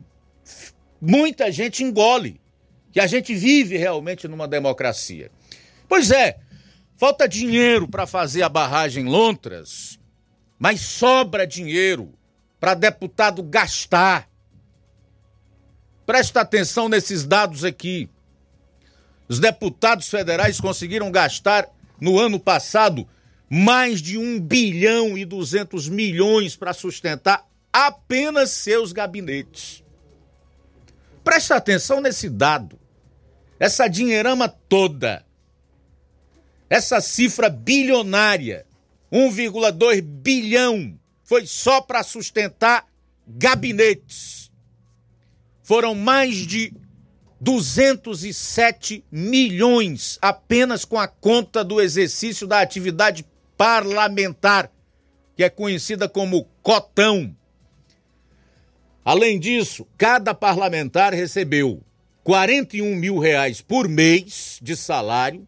muita gente engole que a gente vive realmente numa democracia. Pois é, falta dinheiro para fazer a barragem Lontras, mas sobra dinheiro para deputado gastar. Presta atenção nesses dados aqui. Os deputados federais conseguiram gastar no ano passado mais de 1 bilhão e 200 milhões para sustentar apenas seus gabinetes. Preste atenção nesse dado. Essa dinheirama toda, essa cifra bilionária, 1,2 bilhão, foi só para sustentar gabinetes. Foram mais de 207 milhões apenas com a conta do exercício da atividade parlamentar, que é conhecida como cotão. Além disso, cada parlamentar recebeu 41 mil reais por mês de salário,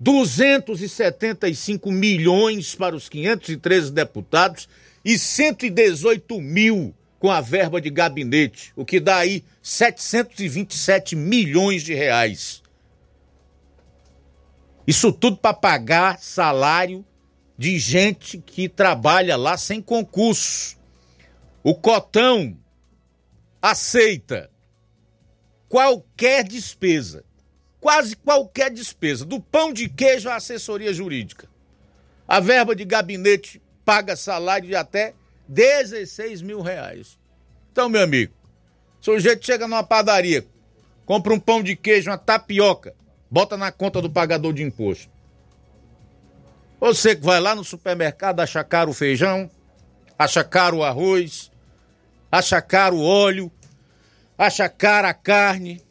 275 milhões para os 513 deputados e 118 mil com a verba de gabinete, o que dá aí 727 milhões de reais. Isso tudo para pagar salário de gente que trabalha lá sem concurso. O Cotão aceita qualquer despesa, quase qualquer despesa, do pão de queijo à assessoria jurídica. A verba de gabinete paga salário de até 16 mil reais. Então, meu amigo, o sujeito chega numa padaria, compra um pão de queijo, uma tapioca, bota na conta do pagador de imposto. Você que vai lá no supermercado, acha caro o feijão, acha caro o arroz, acha caro o óleo, acha cara a carne,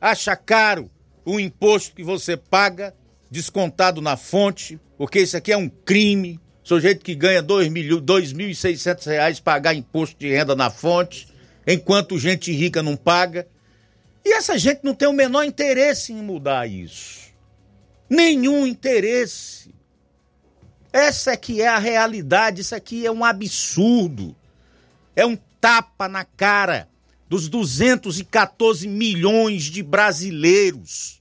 acha caro o imposto que você paga, descontado na fonte, porque isso aqui é um crime. Sujeito que ganha 2.600 reais pagar imposto de renda na fonte, enquanto gente rica não paga. E essa gente não tem o menor interesse em mudar isso. Nenhum interesse. Essa é que é a realidade, isso aqui é um absurdo. É um tapa na cara dos 214 milhões de brasileiros.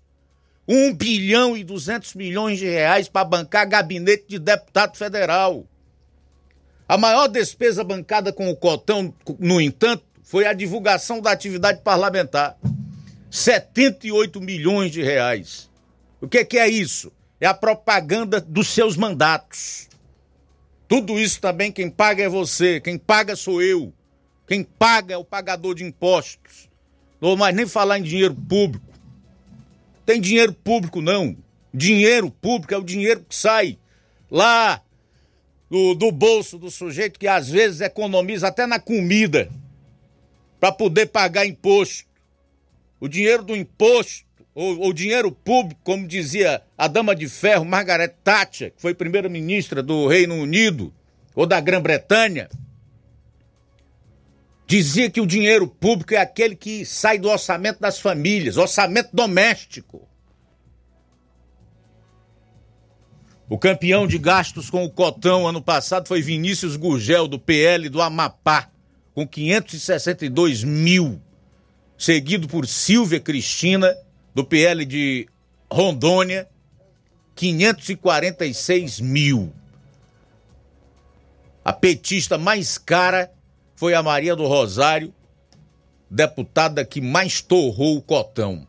1 bilhão e 200 milhões de reais para bancar gabinete de deputado federal. A maior despesa bancada com o Cotão, no entanto, foi a divulgação da atividade parlamentar. 78 milhões de reais. O que, que é isso? É a propaganda dos seus mandatos. Tudo isso também quem paga é você, quem paga sou eu. Quem paga é o pagador de impostos. Não vou mais nem falar em dinheiro público. Tem dinheiro público, não. Dinheiro público é o dinheiro que sai lá do, do bolso do sujeito que às vezes economiza até na comida para poder pagar imposto. O dinheiro do imposto, ou o dinheiro público, como dizia a dama de ferro Margaret Thatcher, que foi primeira-ministra do Reino Unido ou da Grã-Bretanha, dizia que o dinheiro público é aquele que sai do orçamento das famílias, orçamento doméstico. O campeão de gastos com o Cotão ano passado foi Vinícius Gurgel, do PL do Amapá, com 562 mil seguido por Silvia Cristina, do PL de Rondônia, 546 mil. A petista mais cara foi a Maria do Rosário, deputada que mais torrou o cotão.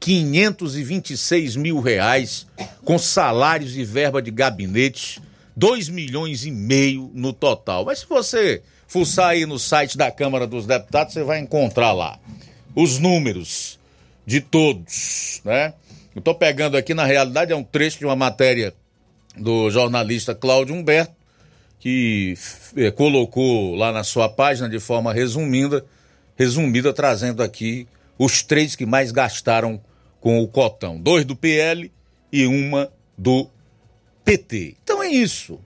526 mil reais com salários e verba de gabinete, 2 milhões e meio no total. Mas se você fuçar aí no site da Câmara dos Deputados, você vai encontrar lá os números de todos, né? Eu tô pegando aqui, na realidade, é um trecho de uma matéria do jornalista Cláudio Humberto, que eh, colocou lá na sua página de forma resumida, resumida, trazendo aqui os três que mais gastaram com o cotão. Dois do PL e uma do PT. Então é isso.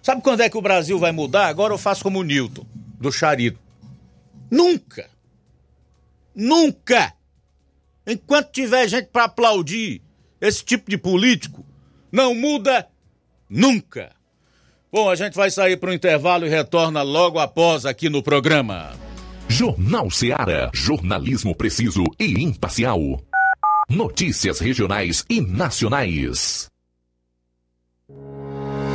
Sabe quando é que o Brasil vai mudar? Agora eu faço como o Newton, do Charito. Nunca! Nunca! Enquanto tiver gente para aplaudir esse tipo de político, não muda nunca. Bom, a gente vai sair para o intervalo e retorna logo após aqui no programa. Jornal Seara. Jornalismo preciso e imparcial. Notícias regionais e nacionais.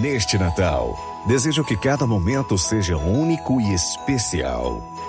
Neste Natal, desejo que cada momento seja único e especial.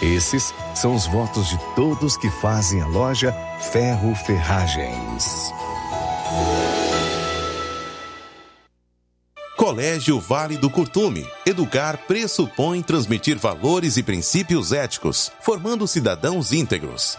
Esses são os votos de todos que fazem a loja Ferro Ferragens. Colégio Vale do Curtume. Educar pressupõe transmitir valores e princípios éticos, formando cidadãos íntegros.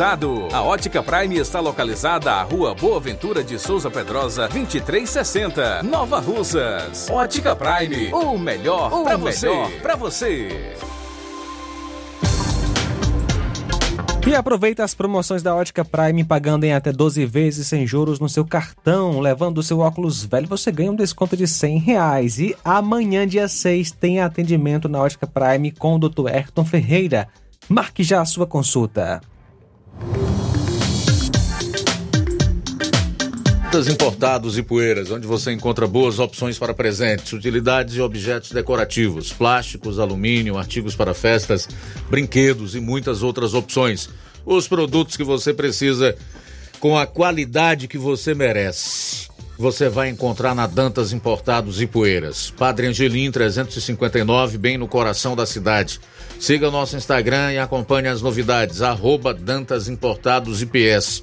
a Ótica Prime está localizada à Rua Boa Ventura de Souza Pedrosa, 2360, Nova Russas. Ótica Prime, o melhor para você. Para você. E aproveita as promoções da Ótica Prime pagando em até 12 vezes sem juros no seu cartão. Levando o seu óculos velho, você ganha um desconto de 100 reais. E amanhã, dia 6, tem atendimento na Ótica Prime com o Dr. Ayrton Ferreira. Marque já a sua consulta. Importados e Poeiras, onde você encontra boas opções para presentes, utilidades e objetos decorativos, plásticos, alumínio, artigos para festas, brinquedos e muitas outras opções. Os produtos que você precisa com a qualidade que você merece. Você vai encontrar na Dantas Importados e Poeiras. Padre Angelim 359, bem no coração da cidade. Siga nosso Instagram e acompanhe as novidades. Arroba Dantas Importados IPS.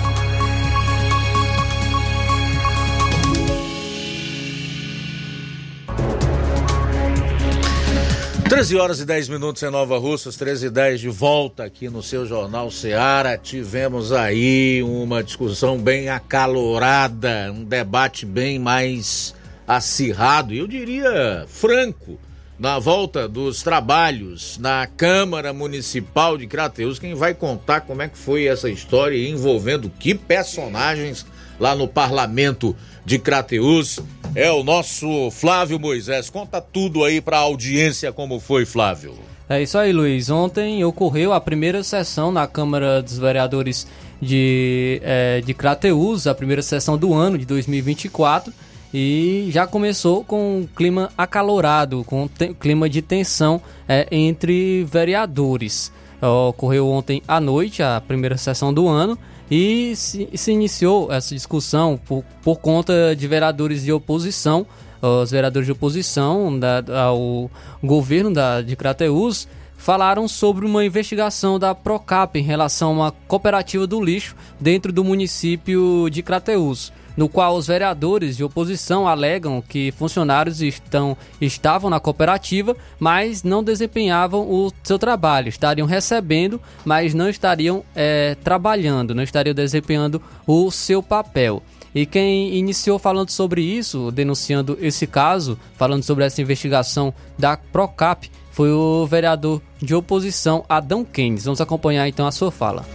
13 horas e 10 minutos em Nova Russas, 13 e 10 de volta aqui no seu Jornal Seara. Tivemos aí uma discussão bem acalorada, um debate bem mais acirrado, eu diria franco, na volta dos trabalhos na Câmara Municipal de Crateus. Quem vai contar como é que foi essa história envolvendo que personagens lá no Parlamento de Crateus é o nosso Flávio Moisés. Conta tudo aí para a audiência como foi, Flávio. É isso aí, Luiz. Ontem ocorreu a primeira sessão na Câmara dos Vereadores de, é, de Crateus, a primeira sessão do ano de 2024. E já começou com um clima acalorado, com um clima de tensão é, entre vereadores. Ocorreu ontem à noite a primeira sessão do ano e se, se iniciou essa discussão por, por conta de vereadores de oposição, os vereadores de oposição da, ao governo da, de Crateus falaram sobre uma investigação da Procap em relação a uma cooperativa do lixo dentro do município de Crateus no qual os vereadores de oposição alegam que funcionários estão, estavam na cooperativa, mas não desempenhavam o seu trabalho, estariam recebendo, mas não estariam é, trabalhando, não estariam desempenhando o seu papel. E quem iniciou falando sobre isso, denunciando esse caso, falando sobre essa investigação da Procap, foi o vereador de oposição Adão Keynes. Vamos acompanhar então a sua fala.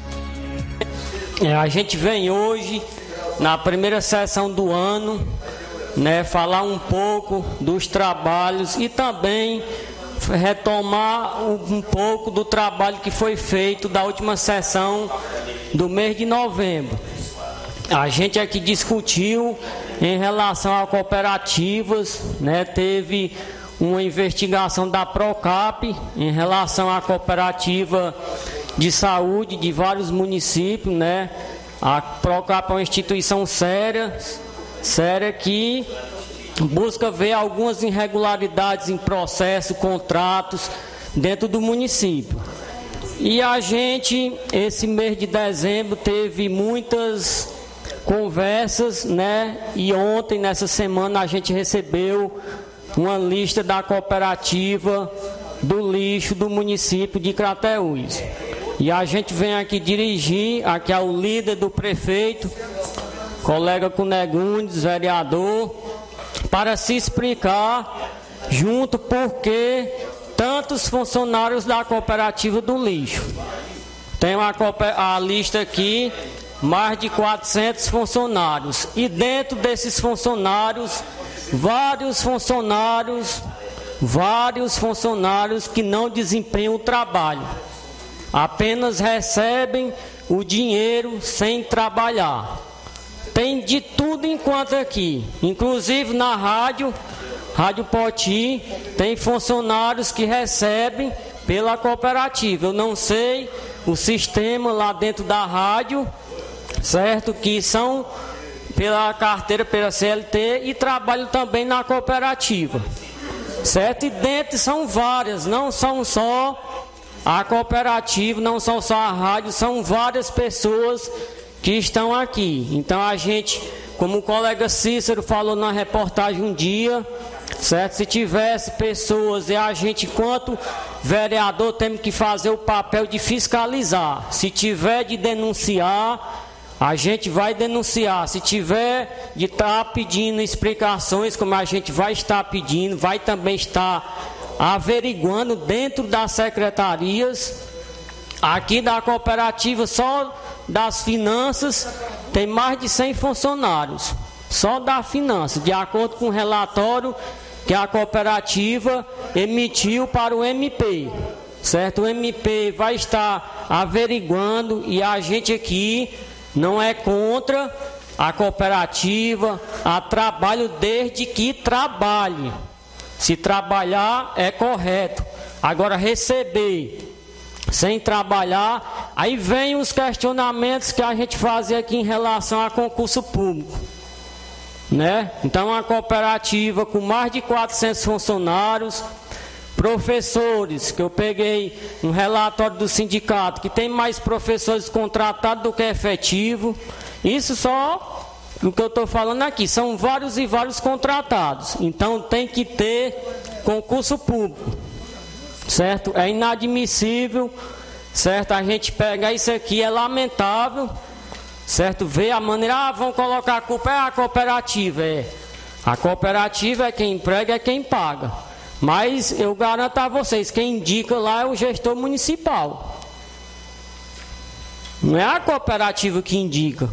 É, a gente vem hoje na primeira sessão do ano, né, falar um pouco dos trabalhos e também retomar um pouco do trabalho que foi feito da última sessão do mês de novembro. A gente aqui discutiu em relação a cooperativas, né, teve uma investigação da Procap em relação à cooperativa de saúde de vários municípios, né? A Procap é uma instituição séria, séria que busca ver algumas irregularidades em processo, contratos dentro do município. E a gente, esse mês de dezembro, teve muitas conversas, né? E ontem, nessa semana, a gente recebeu uma lista da cooperativa do lixo do município de Crateús. E a gente vem aqui dirigir, aqui ao líder do prefeito, colega Cunegundes, vereador, para se explicar junto porque tantos funcionários da cooperativa do lixo. Tem uma, a lista aqui, mais de 400 funcionários. E dentro desses funcionários, vários funcionários, vários funcionários que não desempenham o trabalho apenas recebem o dinheiro sem trabalhar. Tem de tudo enquanto aqui, inclusive na rádio, Rádio Poti, tem funcionários que recebem pela cooperativa. Eu não sei o sistema lá dentro da rádio, certo? Que são pela carteira, pela CLT e trabalham também na cooperativa. Certo? E dentro são várias, não são só a cooperativa, não são só a rádio, são várias pessoas que estão aqui. Então a gente, como o colega Cícero falou na reportagem um dia, certo? Se tivesse pessoas e a gente, enquanto vereador, temos que fazer o papel de fiscalizar. Se tiver de denunciar, a gente vai denunciar. Se tiver de estar tá pedindo explicações, como a gente vai estar pedindo, vai também estar averiguando dentro das secretarias aqui da cooperativa, só das finanças, tem mais de 100 funcionários. Só da finanças, de acordo com o relatório que a cooperativa emitiu para o MP. Certo? O MP vai estar averiguando e a gente aqui não é contra a cooperativa, a trabalho desde que trabalhe. Se trabalhar é correto. Agora receber sem trabalhar, aí vem os questionamentos que a gente fazia aqui em relação a concurso público. Né? Então, uma cooperativa com mais de 400 funcionários, professores, que eu peguei um relatório do sindicato, que tem mais professores contratados do que efetivo. Isso só o que eu estou falando aqui são vários e vários contratados. Então tem que ter concurso público. Certo? É inadmissível. Certo? A gente pega isso aqui, é lamentável. Certo? Ver a maneira, ah, vão colocar a culpa, é a cooperativa. É. A cooperativa é quem emprega, é quem paga. Mas eu garanto a vocês, quem indica lá é o gestor municipal. Não é a cooperativa que indica.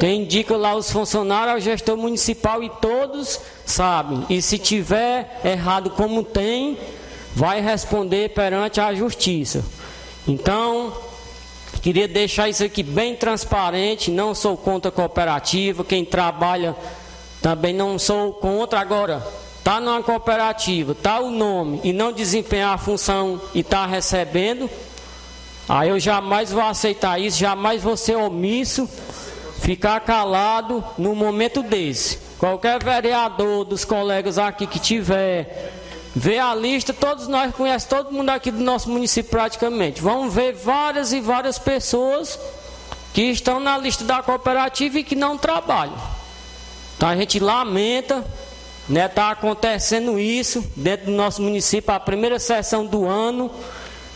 Quem indica lá os funcionários é o gestor municipal e todos sabem. E se tiver errado como tem, vai responder perante a justiça. Então, queria deixar isso aqui bem transparente. Não sou contra cooperativa. Quem trabalha também não sou contra. Agora, tá numa cooperativa, tá o nome e não desempenhar a função e tá recebendo, aí eu jamais vou aceitar isso, jamais vou ser omisso ficar calado no momento desse. Qualquer vereador dos colegas aqui que tiver, vê a lista, todos nós conhecemos todo mundo aqui do nosso município praticamente. Vão ver várias e várias pessoas que estão na lista da cooperativa e que não trabalham. Então a gente lamenta, né, tá acontecendo isso dentro do nosso município, a primeira sessão do ano,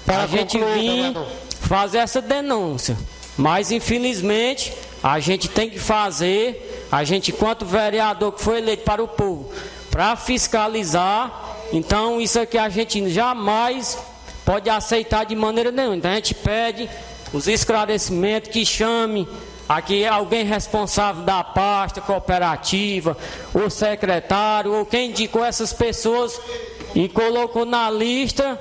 para a gente vir fazer essa denúncia. Mas infelizmente a gente tem que fazer, a gente, enquanto vereador que foi eleito para o povo, para fiscalizar. Então, isso aqui a gente jamais pode aceitar de maneira nenhuma. Então, a gente pede os esclarecimentos que chame aqui alguém responsável da pasta cooperativa, o secretário, ou quem indicou essas pessoas e colocou na lista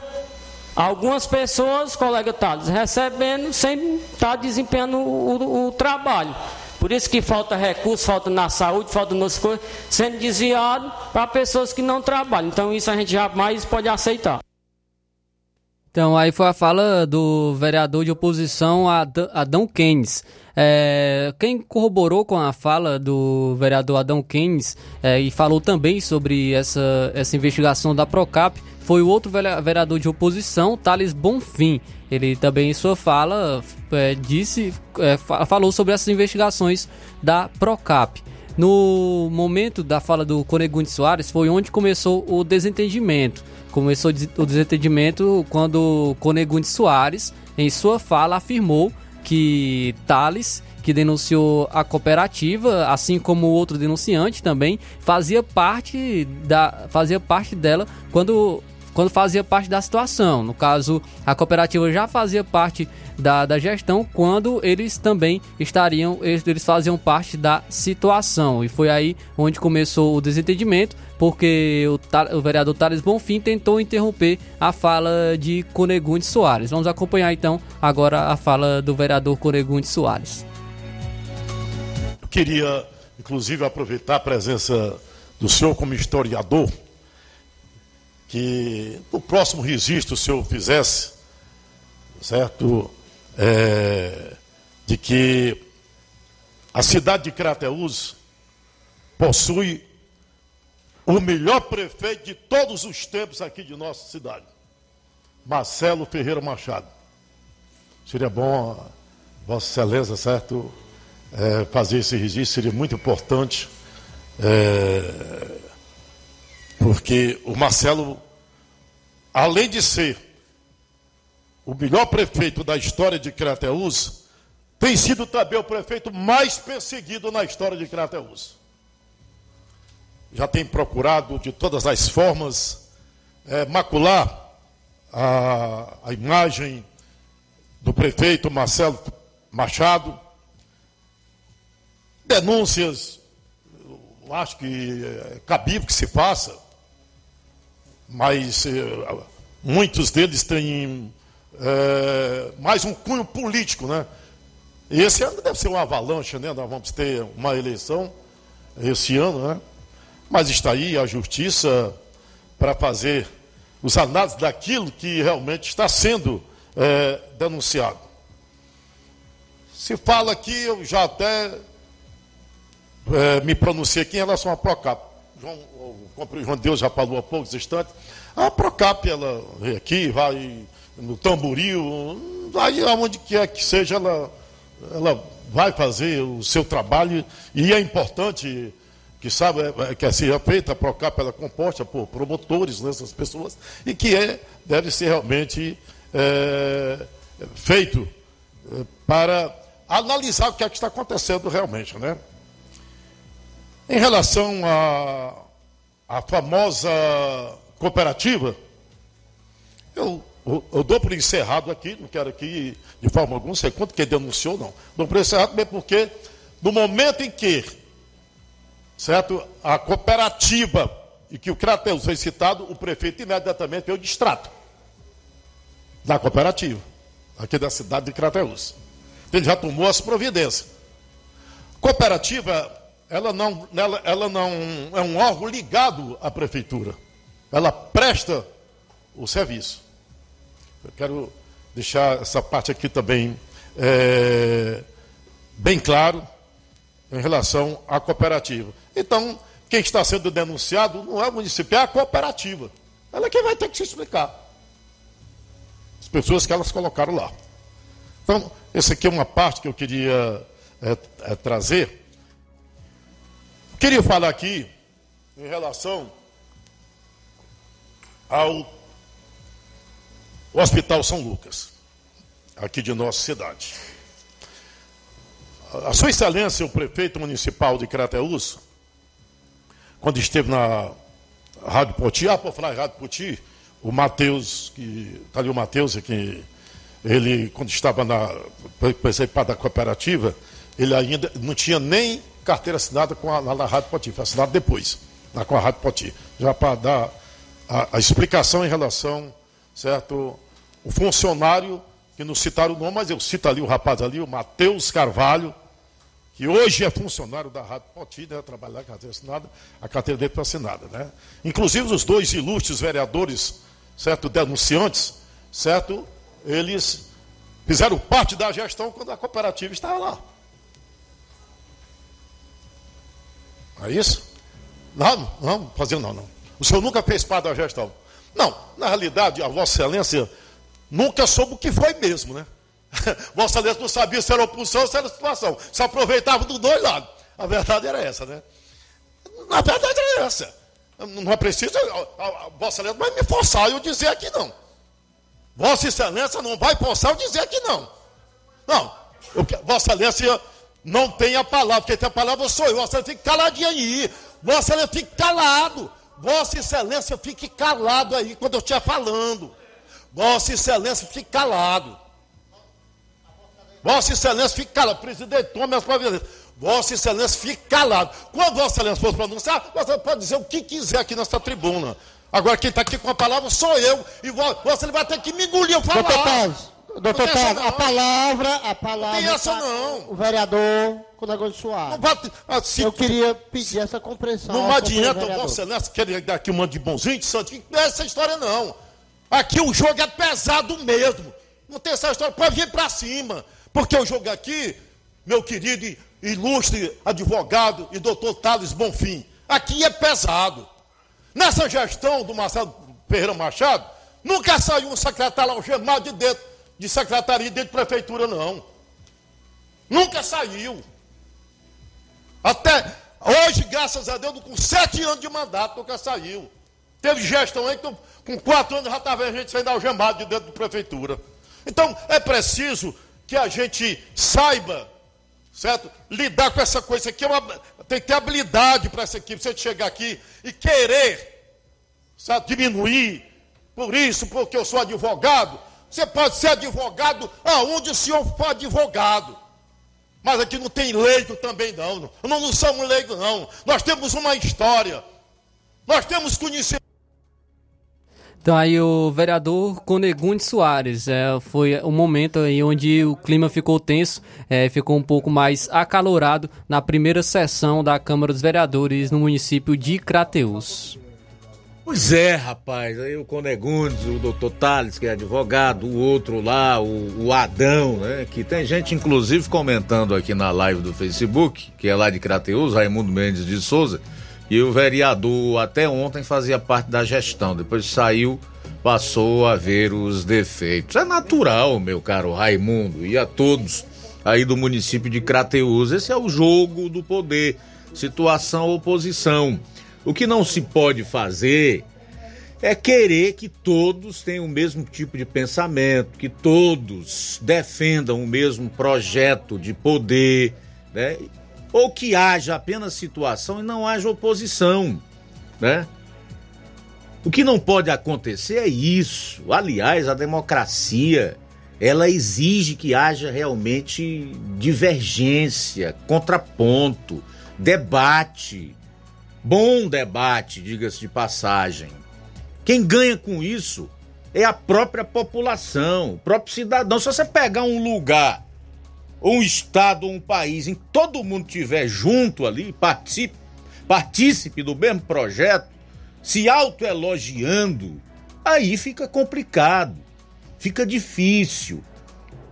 Algumas pessoas, colega Thales, recebendo sem estar tá desempenhando o, o, o, trabalho. Por isso que falta recurso, falta na saúde, falta nas coisas, sendo desviado para pessoas que não trabalham. Então isso a gente jamais pode aceitar. Então aí foi a fala do vereador de oposição Adão Keynes. É, quem corroborou com a fala do vereador Adão Keynes é, e falou também sobre essa, essa investigação da Procap foi o outro vereador de oposição, Thales Bonfim. Ele também, em sua fala, é, disse, é, falou sobre essas investigações da Procap. No momento da fala do Conegunde Soares, foi onde começou o desentendimento. Começou o desentendimento quando Conegunde Soares, em sua fala, afirmou que Thales que denunciou a cooperativa, assim como outro denunciante também, fazia parte da fazia parte dela quando quando fazia parte da situação. No caso, a cooperativa já fazia parte da, da gestão quando eles também estariam, eles, eles faziam parte da situação. E foi aí onde começou o desentendimento, porque o, o vereador Thales Bonfim tentou interromper a fala de Conegunde Soares. Vamos acompanhar então agora a fala do vereador Conegunde Soares. Eu queria, inclusive, aproveitar a presença do senhor como historiador que no próximo registro o senhor fizesse, certo? É, de que a cidade de Crateús possui o melhor prefeito de todos os tempos aqui de nossa cidade, Marcelo Ferreira Machado. Seria bom, Vossa Excelência, certo? É, fazer esse registro seria muito importante. É, porque o Marcelo, além de ser o melhor prefeito da história de Crateús, tem sido também o prefeito mais perseguido na história de Crateús. Já tem procurado de todas as formas é, macular a, a imagem do prefeito Marcelo Machado, denúncias, acho que é cabível que se faça, mas eh, muitos deles têm eh, mais um cunho político, né? Esse ano deve ser uma avalanche, né? Nós vamos ter uma eleição esse ano, né? Mas está aí a justiça para fazer os análises daquilo que realmente está sendo eh, denunciado. Se fala aqui, eu já até me pronunciei aqui em relação à Procap. João, o João Deus já falou há poucos instantes, a Procap, ela vem aqui, vai no Tamboril, vai aonde quer que seja, ela, ela vai fazer o seu trabalho e é importante que sabe é, é, que seja feita a Procap, ela é composta por promotores nessas né, pessoas e que é, deve ser realmente é, feito é, para analisar o que é que está acontecendo realmente, né? Em relação à a, a, famosa cooperativa, eu, eu, eu, dou por encerrado aqui, não quero aqui de forma alguma ser contra quem denunciou, não. Dou por encerrado mesmo porque no momento em que, certo, a cooperativa e que o Crateus foi citado, o prefeito imediatamente veio distrato da cooperativa, aqui da cidade de Crateus. Ele já tomou as providências. Cooperativa, ela não, ela, ela não é um órgão ligado à prefeitura. Ela presta o serviço. Eu quero deixar essa parte aqui também é, bem claro em relação à cooperativa. Então, quem está sendo denunciado não é o município, é a cooperativa. Ela é quem vai ter que se explicar. As pessoas que elas colocaram lá. Então, essa aqui é uma parte que eu queria é, é, trazer. Queria falar aqui em relação ao Hospital São Lucas, aqui de nossa cidade. A Sua Excelência, o prefeito municipal de Crateús, quando esteve na Rádio Poti, ah, por falar Rádio Poti, o Matheus, que está ali o Matheus, que ele, quando estava na participar da cooperativa, ele ainda não tinha nem carteira assinada com a, na, Rádio Poti, foi assinado depois, na, com a Rádio Poti, já para dar a, a, explicação em relação, certo, o funcionário, que não citaram o nome, mas eu cito ali o rapaz ali, o Matheus Carvalho, que hoje é funcionário da Rádio Poti, né, trabalhar com a carteira assinada, a carteira dele foi assinada, né? Inclusive os dois ilustres vereadores, certo, denunciantes, certo, eles fizeram parte da gestão quando a cooperativa estava lá. Não é isso? Não, não, fazer não, não. O senhor nunca fez parte da gestão. Não, na realidade, a Vossa Excelência nunca soube o que foi mesmo, né? Vossa Excelência não sabia se era oposição ou se era situação. Se aproveitava dos dois lados. A verdade era essa, né? Na verdade era essa. Não é preciso, a, Vossa Excelência vai me forçar eu dizer aqui não. Vossa Excelência não vai forçar eu dizer aqui não. Não, eu, Vossa Excelência não tem a palavra, quem tem a palavra sou eu. Vossa Excelência fique caladinho aí. Vossa Excelência fique calado. Vossa Excelência fique calado aí quando eu estiver falando. Vossa Excelência fique calado. Vossa Excelência fique calado. Presidente, tome as providências. Vossa Excelência fique calado. Quando Vossa Excelência for pronunciar, você pode dizer o que quiser aqui nessa tribuna. Agora quem está aqui com a palavra sou eu. E você vai ter que me engolir eu falar. Doutor Paz, doutor Paz, a palavra, a palavra. Não tem essa não. O vereador com o negócio suave. Bate, assim, eu queria pedir essa compreensão. Não adianta Vossa Excelência querer dar aqui um monte de bonzinho de santo. Não é essa história não. Aqui o jogo é pesado mesmo. Não tem essa história. Pode vir para cima. Porque o jogo aqui, meu querido e ilustre advogado e doutor Thales Bonfim, aqui é pesado. Nessa gestão do Marcelo Ferreira Machado, nunca saiu um secretário algemado de dentro de secretaria dentro de prefeitura, não. Nunca saiu. Até hoje, graças a Deus, com sete anos de mandato, nunca saiu. Teve gestão aí, então, com quatro anos já estava a gente saindo algemado de dentro de prefeitura. Então, é preciso que a gente saiba, certo? Lidar com essa coisa aqui é uma, tem que ter habilidade para essa equipe. Você chegar aqui e querer diminuir por isso, porque eu sou advogado. Você pode ser advogado aonde o senhor for advogado. Mas aqui não tem leigo também, não. Não, não somos leigos, não. Nós temos uma história. Nós temos conhecimento. Então aí o vereador Conegunde Soares, é, foi o momento aí onde o clima ficou tenso, é, ficou um pouco mais acalorado na primeira sessão da Câmara dos Vereadores no município de Crateus. Pois é, rapaz, aí o Conegundes, o doutor Tales, que é advogado, o outro lá, o, o Adão, né, que tem gente inclusive comentando aqui na live do Facebook, que é lá de Crateus, Raimundo Mendes de Souza, e o vereador até ontem fazia parte da gestão, depois saiu, passou a ver os defeitos. É natural, meu caro Raimundo, e a todos aí do município de Crateus. Esse é o jogo do poder, situação oposição. O que não se pode fazer é querer que todos tenham o mesmo tipo de pensamento, que todos defendam o mesmo projeto de poder, né? ou que haja apenas situação e não haja oposição, né? O que não pode acontecer é isso. Aliás, a democracia ela exige que haja realmente divergência, contraponto, debate. Bom debate, diga-se de passagem. Quem ganha com isso é a própria população, o próprio cidadão. Se você pegar um lugar, um estado, um país, em que todo mundo estiver junto ali, participe, participe do mesmo projeto, se autoelogiando, aí fica complicado, fica difícil.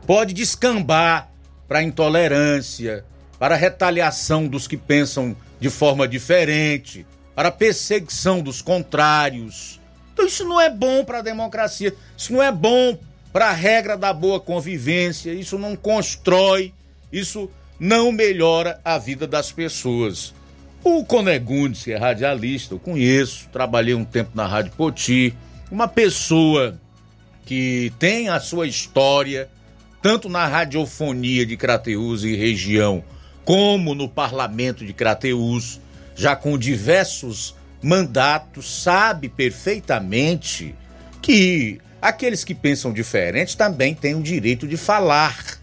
Pode descambar para intolerância, para retaliação dos que pensam de forma diferente, para perseguição dos contrários. Então isso não é bom para a democracia, isso não é bom para a regra da boa convivência, isso não constrói, isso não melhora a vida das pessoas. O Conegundes, que é radialista, eu conheço, trabalhei um tempo na Rádio Poti, uma pessoa que tem a sua história, tanto na radiofonia de Crateús e região, como no parlamento de Crateús, já com diversos mandatos, sabe perfeitamente que aqueles que pensam diferente também têm o direito de falar.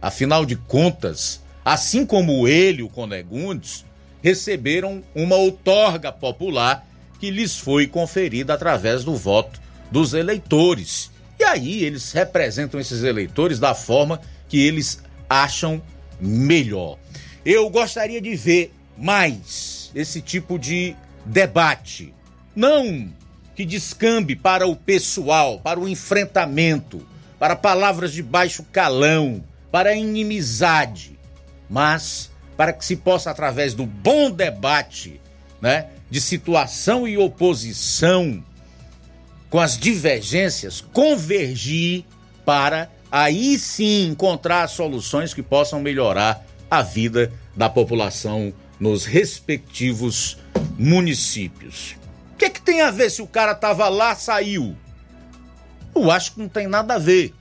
Afinal de contas, assim como ele, o Conegundes, receberam uma outorga popular que lhes foi conferida através do voto dos eleitores. E aí eles representam esses eleitores da forma que eles acham melhor. Eu gostaria de ver mais esse tipo de debate. Não que descambe para o pessoal, para o enfrentamento, para palavras de baixo calão, para inimizade, mas para que se possa, através do bom debate, né, de situação e oposição, com as divergências, convergir para aí sim encontrar soluções que possam melhorar a vida da população nos respectivos municípios. O que, é que tem a ver se o cara tava lá, saiu? Eu acho que não tem nada a ver.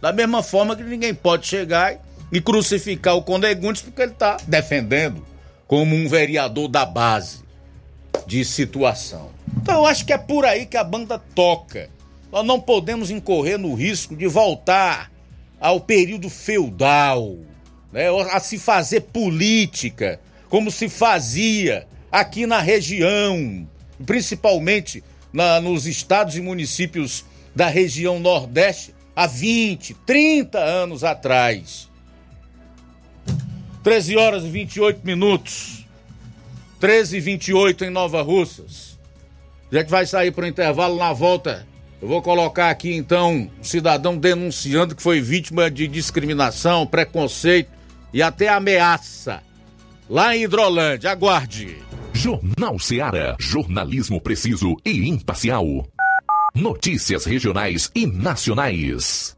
Da mesma forma que ninguém pode chegar e crucificar o Condegundes porque ele está defendendo como um vereador da base de situação. Então eu acho que é por aí que a banda toca. Nós não podemos incorrer no risco de voltar ao período feudal, né, a se fazer política como se fazia aqui na região, principalmente na, nos estados e municípios da região Nordeste há 20, 30 anos atrás. 13 horas e 28 minutos. 13 e 28 em Nova Russas. Já que vai sair para o intervalo na volta, eu vou colocar aqui então um cidadão denunciando que foi vítima de discriminação, preconceito e até ameaça. Lá em Hidrolândia, aguarde. Jornal Seara. Jornalismo preciso e imparcial. Notícias regionais e nacionais.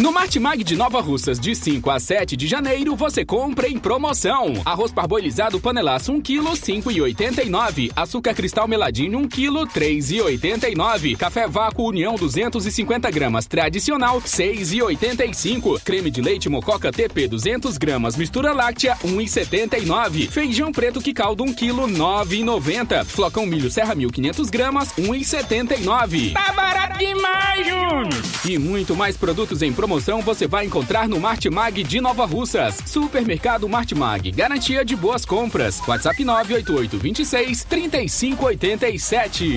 No Martimag de Nova Russas, de 5 a 7 de janeiro, você compra em promoção. Arroz parboilizado panelaço 1 kg, 5,89. Açúcar cristal meladinho 1 kg, 3,89. Café vácuo União 250 gramas tradicional, 6,85. Creme de leite mococa TP 200 gramas mistura láctea, 1,79. Feijão preto que caldo 1 kg, 9,90. Flocão milho Serra 1500 gramas, 1,79. Tá barato demais, Júnior! E muito mais produtos em promoção você vai encontrar no Martimag de Nova Russas. Supermercado Martimag, garantia de boas compras. WhatsApp 988 26 3587.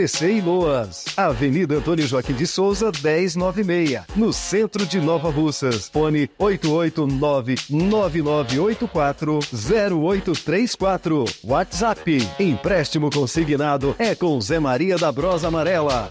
BPC e Loas. Avenida Antônio Joaquim de Souza, 1096, no centro de Nova Russas. Fone 889-9984-0834. WhatsApp. Empréstimo consignado é com Zé Maria da Brosa Amarela.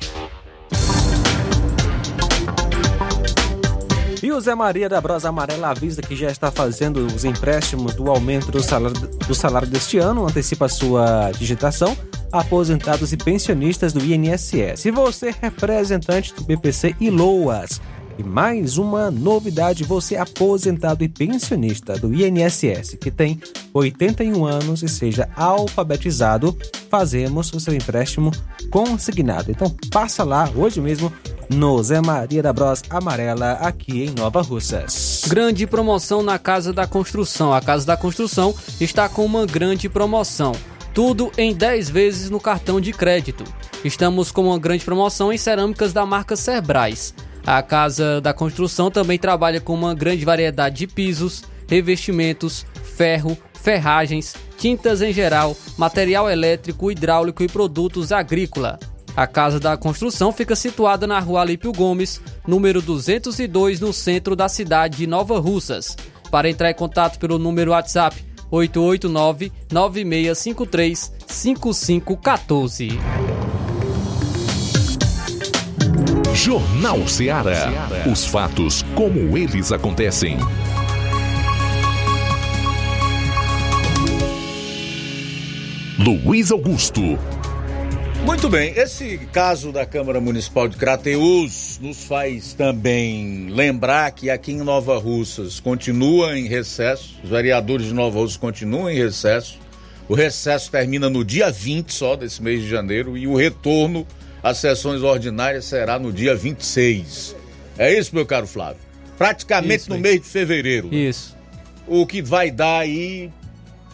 E o Zé Maria da Brosa Amarela avisa que já está fazendo os empréstimos do aumento do salário, do salário deste ano, antecipa sua digitação, aposentados e pensionistas do INSS. E você, representante do BPC e LOAS. E mais uma novidade, você aposentado e pensionista do INSS, que tem 81 anos e seja alfabetizado, fazemos o seu empréstimo consignado. Então passa lá hoje mesmo no Zé Maria da Bros Amarela, aqui em Nova Russas. Grande promoção na Casa da Construção. A Casa da Construção está com uma grande promoção. Tudo em 10 vezes no cartão de crédito. Estamos com uma grande promoção em cerâmicas da marca Cerbrais. A Casa da Construção também trabalha com uma grande variedade de pisos, revestimentos, ferro, ferragens, tintas em geral, material elétrico, hidráulico e produtos agrícola. A Casa da Construção fica situada na rua Alípio Gomes, número 202, no centro da cidade de Nova Russas. Para entrar em contato pelo número WhatsApp 889-9653-5514. Jornal Ceará. Os fatos como eles acontecem. Luiz Augusto. Muito bem, esse caso da Câmara Municipal de Crateús nos faz também lembrar que aqui em Nova Russas continua em recesso, os vereadores de Nova Russas continuam em recesso. O recesso termina no dia 20 só desse mês de janeiro e o retorno às sessões ordinárias será no dia 26. É isso, meu caro Flávio? Praticamente Isso, no isso. mês de fevereiro. né? Isso. O que vai dar aí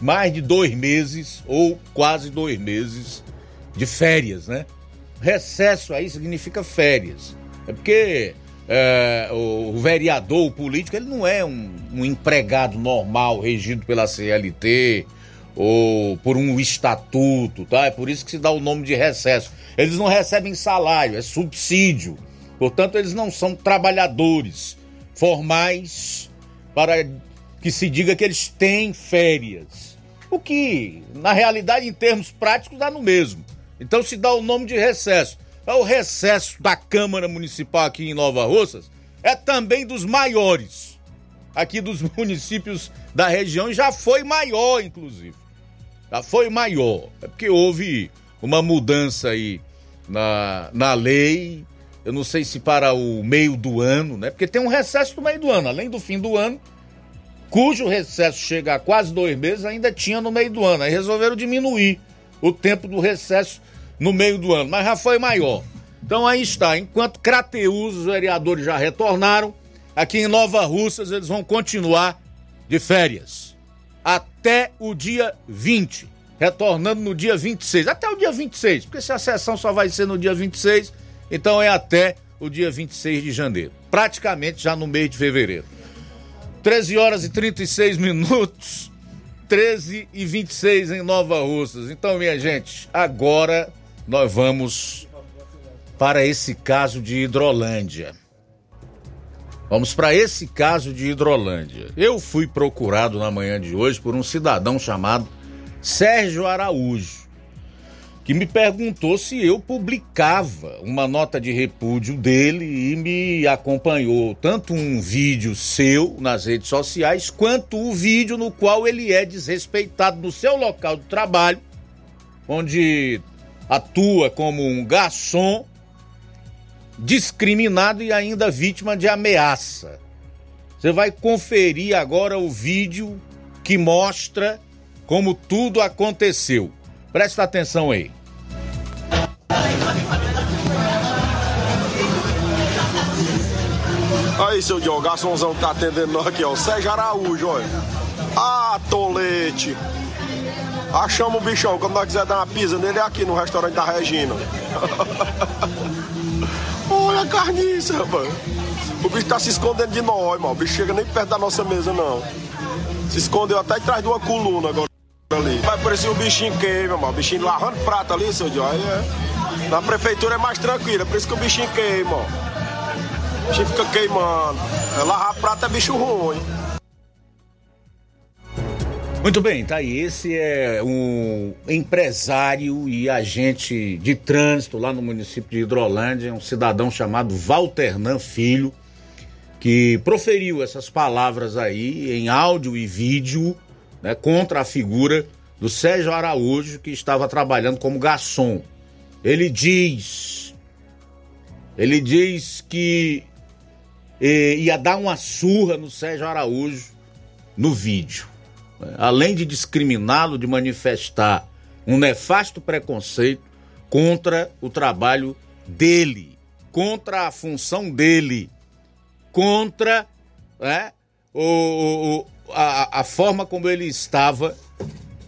mais de dois meses ou quase dois meses de férias, né? Recesso aí significa férias. É porque é, o, vereador, o político, ele não é um, um empregado normal regido pela CLT ou por um estatuto, tá? É por isso que se dá o nome de recesso. Eles não recebem salário, é subsídio. Portanto, eles não são trabalhadores formais para que se diga que eles têm férias. O que, na realidade, em termos práticos, dá no mesmo. Então se dá o nome de recesso. É o recesso da Câmara Municipal aqui em Nova Russas é também dos maiores aqui dos municípios da região já foi maior, inclusive. Já foi maior. É porque houve uma mudança aí na, na lei. Eu não sei se para o meio do ano, né? Porque tem um recesso no meio do ano, além do fim do ano, cujo recesso chega a quase dois meses, ainda tinha no meio do ano. Aí resolveram diminuir o tempo do recesso no meio do ano, mas já foi maior. Então aí está, enquanto Crateus, os vereadores já retornaram, aqui em Nova Russas eles vão continuar de férias. Até o dia 20, retornando no dia 26. Até o dia 26, porque se a sessão só vai ser no dia 26, então é até o dia 26 de janeiro. Praticamente já no mês de fevereiro. 13 horas e 36 minutos. 13 e 26 em Nova Russas. Então, minha gente, agora nós vamos para esse caso de Hidrolândia. Vamos para esse caso de Hidrolândia. Eu fui procurado na manhã de hoje por um cidadão chamado Sérgio Araújo, que me perguntou se eu publicava uma nota de repúdio dele e me acompanhou tanto um vídeo seu nas redes sociais quanto o vídeo no qual ele é desrespeitado no seu local de trabalho, onde atua como um garçom discriminado e ainda vítima de ameaça. Você vai conferir agora o vídeo que mostra como tudo aconteceu. Presta atenção aí. Aí, seu Diogo, garçomzão que tá atendendo nós aqui, ó. Sérgio Araújo, olha. Ah, tolete. Achamos o bichão, quando nós quiser dar uma pisa nele, é aqui no restaurante da Regina. olha a carniça, rapaz. O bicho tá se escondendo de nós, mano. O bicho chega nem perto da nossa mesa, não. Se escondeu até atrás de uma coluna agora ali. Vai parecer um bichinho queima, mano. O bichinho lavando prata ali, seu Diogo. Aí é. Na prefeitura é mais tranquila, por isso que o bichinho queima, ó. O bichinho fica queimando. É, lavar prata é bicho ruim. Muito bem, tá aí. Esse é um empresário e agente de trânsito lá no município de Hidrolândia, um cidadão chamado Walternan Filho, que proferiu essas palavras aí em áudio e vídeo né, contra a figura do Sérgio Araújo, que estava trabalhando como garçom. Ele diz, ele diz que eh, ia dar uma surra no Sérgio Araújo no vídeo. Além de discriminá-lo, de manifestar um nefasto preconceito contra o trabalho dele, contra a função dele, contra né, o, o a, a, forma como ele estava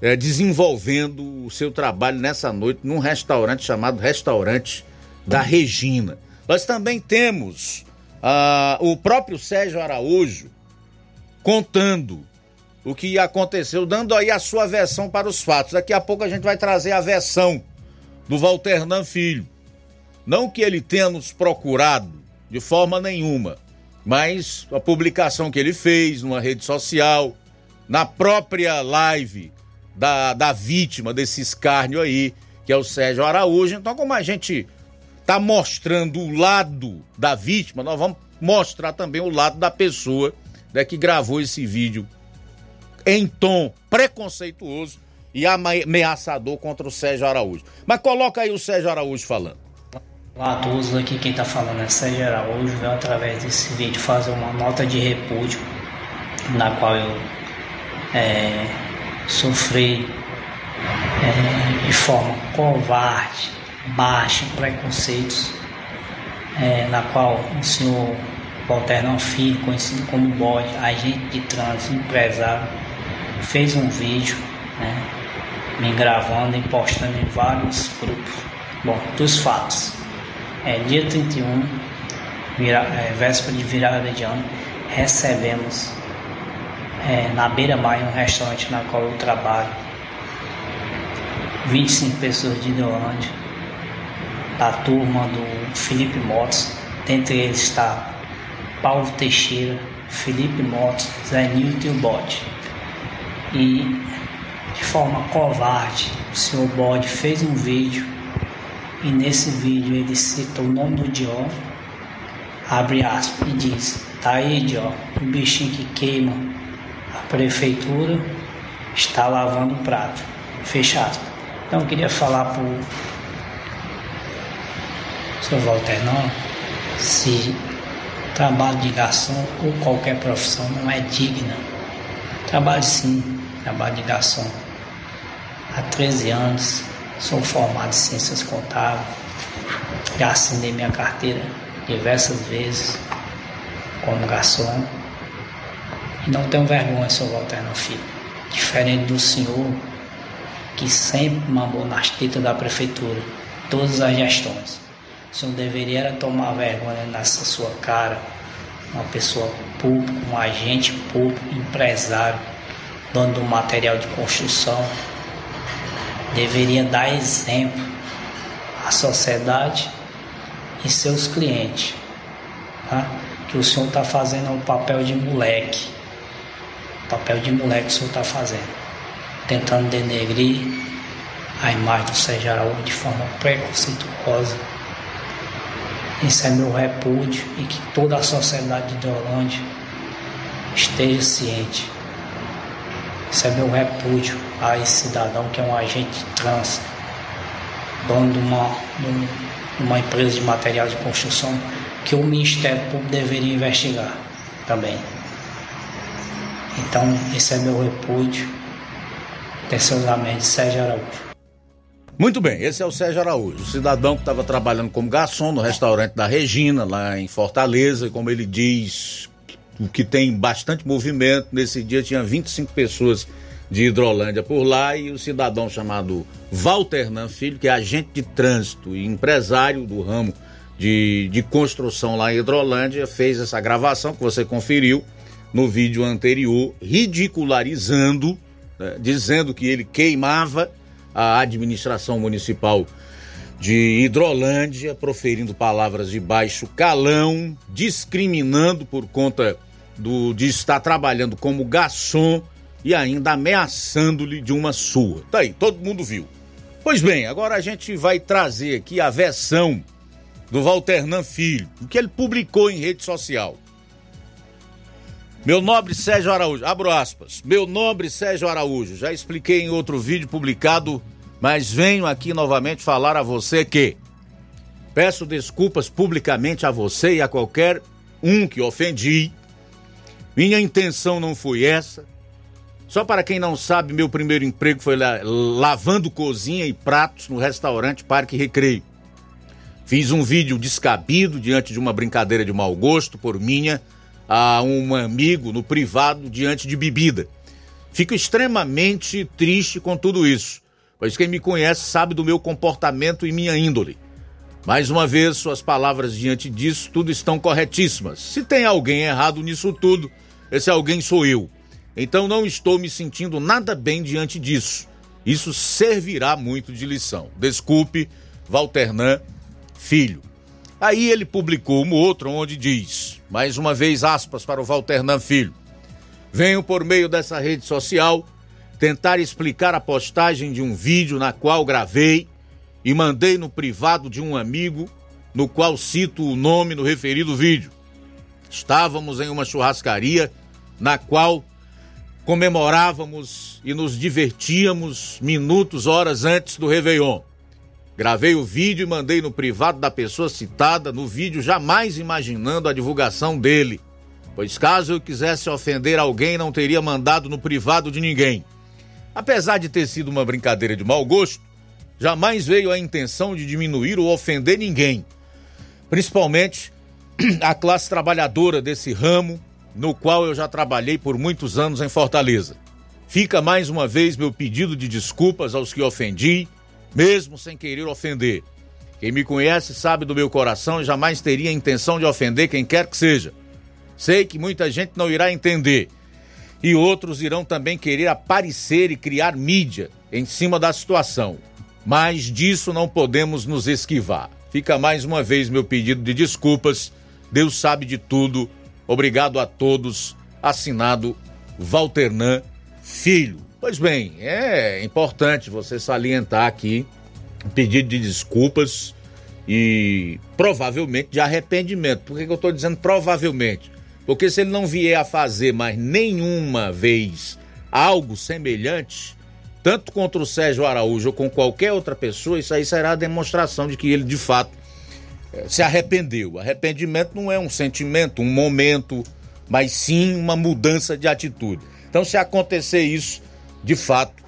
é, desenvolvendo o seu trabalho nessa noite num restaurante chamado Restaurante da Regina. Nós também temos ah, o próprio Sérgio Araújo contando o que aconteceu, dando aí a sua versão para os fatos. Daqui a pouco a gente vai trazer a versão do Walternan Filho. Não que ele tenha nos procurado de forma nenhuma, mas a publicação que ele fez numa rede social, na própria live da, da vítima desse escárnio aí, que é o Sérgio Araújo. Então, como a gente tá mostrando o lado da vítima, nós vamos mostrar também o lado da pessoa né, que gravou esse vídeo em tom preconceituoso e ameaçador contra o Sérgio Araújo. Mas coloca aí o Sérgio Araújo falando. Olá a todos, aqui quem está falando é Sérgio Araújo, veio através desse vídeo fazer uma nota de repúdio, na qual eu é, sofri é, de forma covarde, baixa, preconceitos, é, na qual o senhor Walter Filho, conhecido como Bode, agente de trânsito, empresário, fez um vídeo, né, me gravando e postando em vários grupos. Bom, dos fatos é, dia 31, vira, é, véspera de virada de ano, recebemos é, na Beira Mar, um restaurante na qual eu trabalho, 25 pessoas de Hidrolândia, da turma do Felipe Motos, dentre eles está Paulo Teixeira, Felipe Motos, Zé Nilton e o Bode. E de forma covarde, o senhor Bode fez um vídeo. E nesse vídeo ele cita o nome do Dió, abre aspas, e diz: Tá aí, Dió, o bichinho que queima prefeitura está lavando o prato. Fecha aspas. Então eu queria falar para o seu Walter não, se trabalho de garçom ou qualquer profissão não é digna. Trabalho sim, trabalho de garçom. Há 13 anos Sou formado em ciências contábeis, já assinei minha carteira diversas vezes como garçom não tenho vergonha, seu Walter filho. Diferente do senhor que sempre mamou nas tetas da prefeitura, todas as gestões. O senhor deveria tomar vergonha nessa sua cara, uma pessoa pública, um agente público, empresário, dono do material de construção, deveria dar exemplo à sociedade e seus clientes. tá? que o senhor está fazendo o papel de moleque. Papel de moleque que o senhor está fazendo. Tentando denegrir a imagem do Sérgio Araújo de forma preconceituosa. Isso é meu repúdio e que toda a sociedade de Hidrolândia esteja ciente. Isso é meu repúdio a esse cidadão que é um agente trânsito, dono de uma, de uma empresa de material de construção que o Ministério Público deveria investigar também. Então, esse é meu repúdio. Atenciosamente, Sérgio Araújo. Muito bem, esse é o Sérgio Araújo, o cidadão que estava trabalhando como garçom no restaurante da Regina, lá em Fortaleza, e como ele diz, que tem bastante movimento. Nesse dia tinha 25 pessoas de Hidrolândia por lá e o cidadão chamado Walter Nan Filho, que é agente de trânsito e empresário do ramo de, de construção lá em Hidrolândia, fez essa gravação que você conferiu no vídeo anterior, ridicularizando, né, dizendo que ele queimava a administração municipal de Hidrolândia, proferindo palavras de baixo calão, discriminando por conta do, de estar trabalhando como garçom e ainda ameaçando-lhe de uma surra. Tá aí, todo mundo viu. Pois bem, agora a gente vai trazer aqui a versão do Walternan Filho, o que ele publicou em rede social. Meu nobre Sérgio Araújo, abro aspas. Meu nobre Sérgio Araújo, já expliquei em outro vídeo publicado, mas venho aqui novamente falar a você que peço desculpas publicamente a você e a qualquer um que ofendi. Minha intenção não foi essa. Só para quem não sabe, meu primeiro emprego foi lavando cozinha e pratos no restaurante Parque Recreio. Fiz um vídeo descabido diante de uma brincadeira de mau gosto por minha a um amigo no privado diante de bebida. Fico extremamente triste com tudo isso, pois quem me conhece sabe do meu comportamento e minha índole. Mais uma vez, suas palavras diante disso tudo estão corretíssimas. Se tem alguém errado nisso tudo, esse alguém sou eu. Então não estou me sentindo nada bem diante disso. Isso servirá muito de lição. Desculpe, Valternan filho. Aí ele publicou um outro onde diz, mais uma vez aspas para o Valternan Filho. Venho por meio dessa rede social tentar explicar a postagem de um vídeo na qual gravei e mandei no privado de um amigo, no qual cito o nome no referido vídeo. Estávamos em uma churrascaria na qual comemorávamos e nos divertíamos minutos, horas antes do Réveillon. Gravei o vídeo e mandei no privado da pessoa citada, no vídeo jamais imaginando a divulgação dele. Pois caso eu quisesse ofender alguém, não teria mandado no privado de ninguém. Apesar de ter sido uma brincadeira de mau gosto, jamais veio a intenção de diminuir ou ofender ninguém. Principalmente a classe trabalhadora desse ramo, no qual eu já trabalhei por muitos anos em Fortaleza. Fica mais uma vez meu pedido de desculpas aos que ofendi mesmo sem querer ofender. Quem me conhece sabe do meu coração e jamais teria a intenção de ofender quem quer que seja. Sei que muita gente não irá entender e outros irão também querer aparecer e criar mídia em cima da situação. Mas disso não podemos nos esquivar. Fica mais uma vez meu pedido de desculpas. Deus sabe de tudo. Obrigado a todos. Assinado Valternan Filho. Pois bem, é importante você salientar aqui um pedido de desculpas e provavelmente de arrependimento. Por que, que eu estou dizendo provavelmente? Porque se ele não vier a fazer mais nenhuma vez algo semelhante, tanto contra o Sérgio Araújo ou com qualquer outra pessoa, isso aí será a demonstração de que ele de fato eh, se arrependeu. Arrependimento não é um sentimento, um momento, mas sim uma mudança de atitude. Então, se acontecer isso, de fato,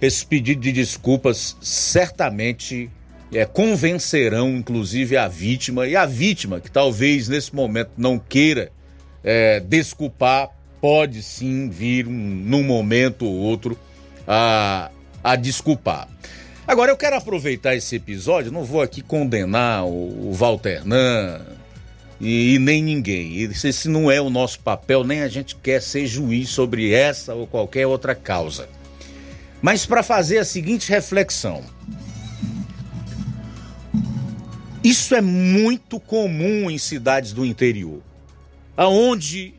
esse pedido de desculpas certamente é, convencerão, inclusive, a vítima e a vítima, que talvez nesse momento não queira é, desculpar, pode sim vir um, num momento ou outro a, a desculpar. Agora eu quero aproveitar esse episódio, não vou aqui condenar o, o Walter Nan e, e, nem ninguém. Esse, não é o nosso papel, nem a gente quer ser juiz sobre essa ou qualquer outra causa. Mas para fazer a seguinte reflexão: Isso é muito comum em cidades do interior, aonde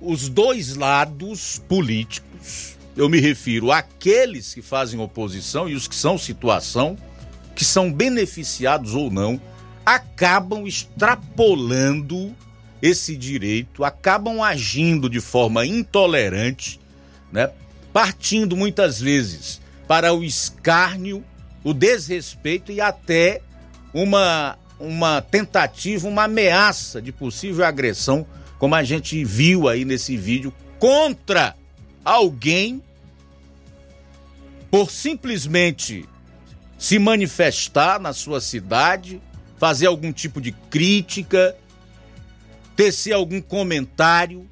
os dois lados políticos, eu me refiro àqueles que fazem oposição e os que são situação, que são beneficiados ou não, acabam extrapolando esse direito, acabam agindo de forma intolerante, né? partindo muitas vezes para o escárnio, o desrespeito e até uma, uma tentativa, uma ameaça de possível agressão, como a gente viu aí nesse vídeo, contra alguém por simplesmente se manifestar na sua cidade, fazer algum tipo de crítica, tecer algum comentário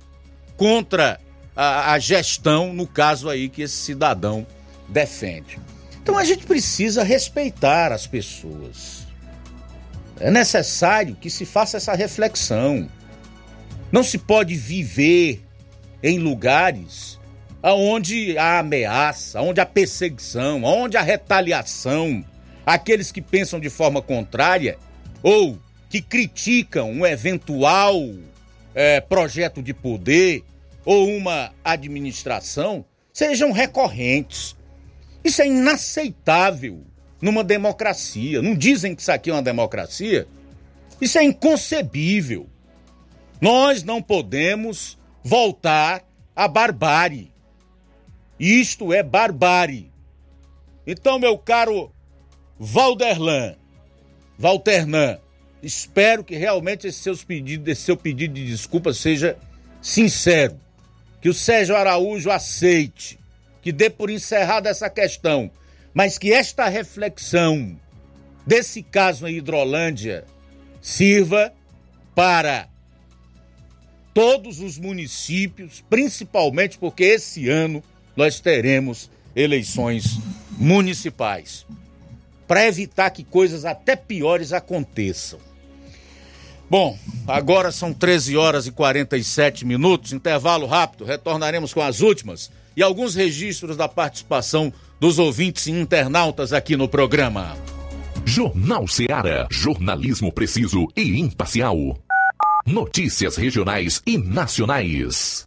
contra a, a, gestão, no caso aí que esse cidadão defende. Então a gente precisa respeitar as pessoas. É necessário que se faça essa reflexão. Não se pode viver em lugares onde há ameaça, onde há perseguição, onde há retaliação. Aqueles que pensam de forma contrária ou que criticam um eventual é, projeto de poder ou uma administração sejam recorrentes. Isso é inaceitável numa democracia. Não dizem que isso aqui é uma democracia? Isso é inconcebível. Nós não podemos voltar à barbárie. Isto é barbárie. Então, meu caro Valderlan, Valternan, espero que realmente esse, seus pedidos, esse seu pedido de desculpa seja sincero. Que o Sérgio Araújo aceite, que dê por encerrada essa questão, mas que esta reflexão desse caso em Hidrolândia sirva para todos os municípios, principalmente porque esse ano nós teremos eleições municipais, para evitar que coisas até piores aconteçam. Bom, agora são 13 horas e 47 minutos, intervalo rápido, retornaremos com as últimas e alguns registros da participação dos ouvintes e internautas aqui no programa. Jornal Seara, jornalismo preciso e imparcial. Notícias regionais e nacionais.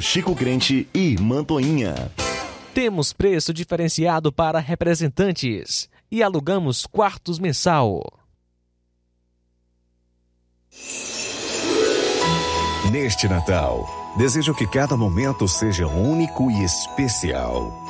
Chico Crente e Mantoinha. Temos preço diferenciado para representantes e alugamos quartos mensal. Neste Natal, desejo que cada momento seja único e especial.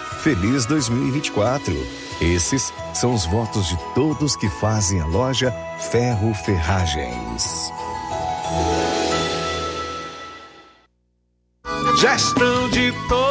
Feliz 2024! Esses são os votos de todos que fazem a loja Ferro Ferragens. Gestão de todos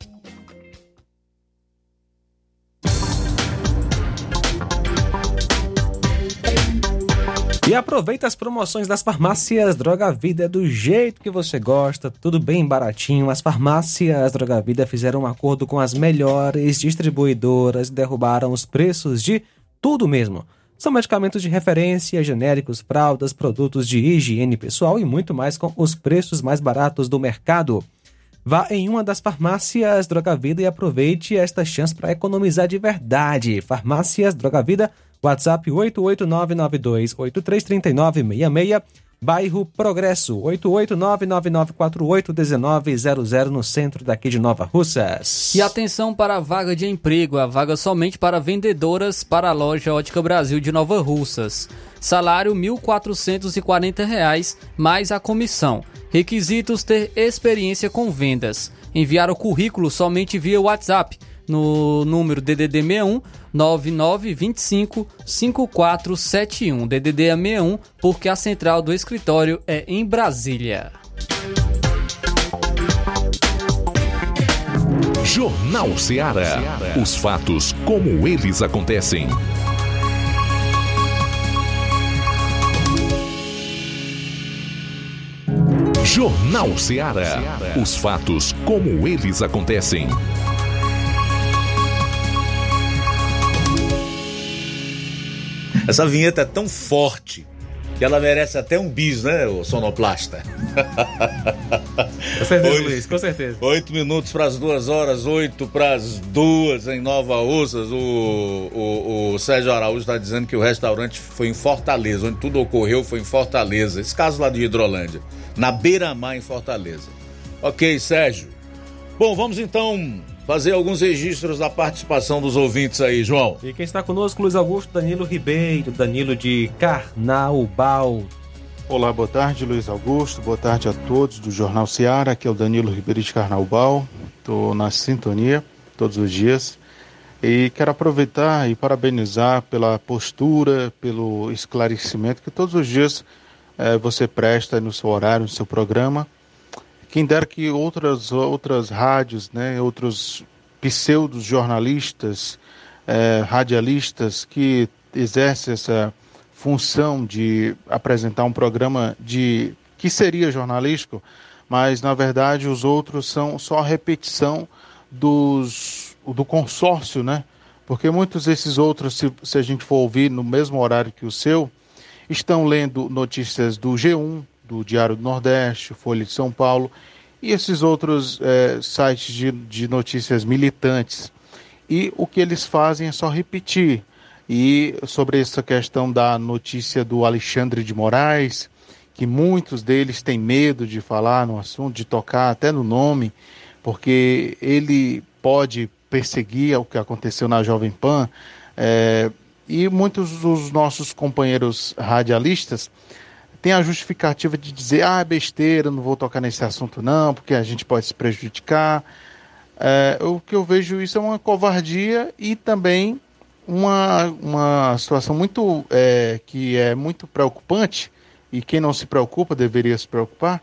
E aproveita as promoções das farmácias Droga Vida do jeito que você gosta, tudo bem baratinho. As farmácias Droga Vida fizeram um acordo com as melhores distribuidoras e derrubaram os preços de tudo mesmo. São medicamentos de referência, genéricos, fraldas, produtos de higiene pessoal e muito mais com os preços mais baratos do mercado. Vá em uma das farmácias Droga Vida e aproveite esta chance para economizar de verdade. Farmácias Droga Vida WhatsApp 88992833966, bairro Progresso 88999481900 no centro daqui de Nova Russas. E atenção para a vaga de emprego, a vaga somente para vendedoras para a loja Ótica Brasil de Nova Russas. Salário R$ 1.440 mais a comissão. Requisitos ter experiência com vendas. Enviar o currículo somente via WhatsApp no número DDD 61 9925 5471. DDD 61 porque a central do escritório é em Brasília. Jornal Ceará. Os fatos como eles acontecem. Jornal Ceará. Os fatos como eles acontecem. Essa vinheta é tão forte que ela merece até um bis, né, o sonoplasta? Com certeza, oito, Luiz, com certeza. Oito minutos para as duas horas, oito para as duas em Nova Russas. O, o, o Sérgio Araújo está dizendo que o restaurante foi em Fortaleza, onde tudo ocorreu foi em Fortaleza. Esse caso lá de Hidrolândia, na beira-mar em Fortaleza. Ok, Sérgio. Bom, vamos então fazer alguns registros da participação dos ouvintes aí, João. E quem está conosco, Luiz Augusto Danilo Ribeiro, Danilo de Carnaubal. Olá, boa tarde, Luiz Augusto. Boa tarde a todos do Jornal Seara. Aqui é o Danilo Ribeiro de Carnaubal. Estou na sintonia todos os dias. E quero aproveitar e parabenizar pela postura, pelo esclarecimento que todos os dias eh, você presta no seu horário, no seu programa. Quem dera que outras, outras rádios, né, outros pseudos jornalistas, eh, radialistas que exercem essa função de apresentar um programa de que seria jornalístico, mas na verdade os outros são só repetição dos do consórcio, né? Porque muitos desses outros, se, se a gente for ouvir no mesmo horário que o seu, estão lendo notícias do G1, do Diário do Nordeste, Folha de São Paulo e esses outros é, sites de, de notícias militantes. E o que eles fazem é só repetir. E sobre essa questão da notícia do Alexandre de Moraes, que muitos deles têm medo de falar no assunto, de tocar até no nome, porque ele pode perseguir o que aconteceu na Jovem Pan. É, e muitos dos nossos companheiros radialistas tem a justificativa de dizer, ah, é besteira, não vou tocar nesse assunto não, porque a gente pode se prejudicar. É, o que eu vejo isso é uma covardia e também uma, uma situação muito é, que é muito preocupante e quem não se preocupa deveria se preocupar,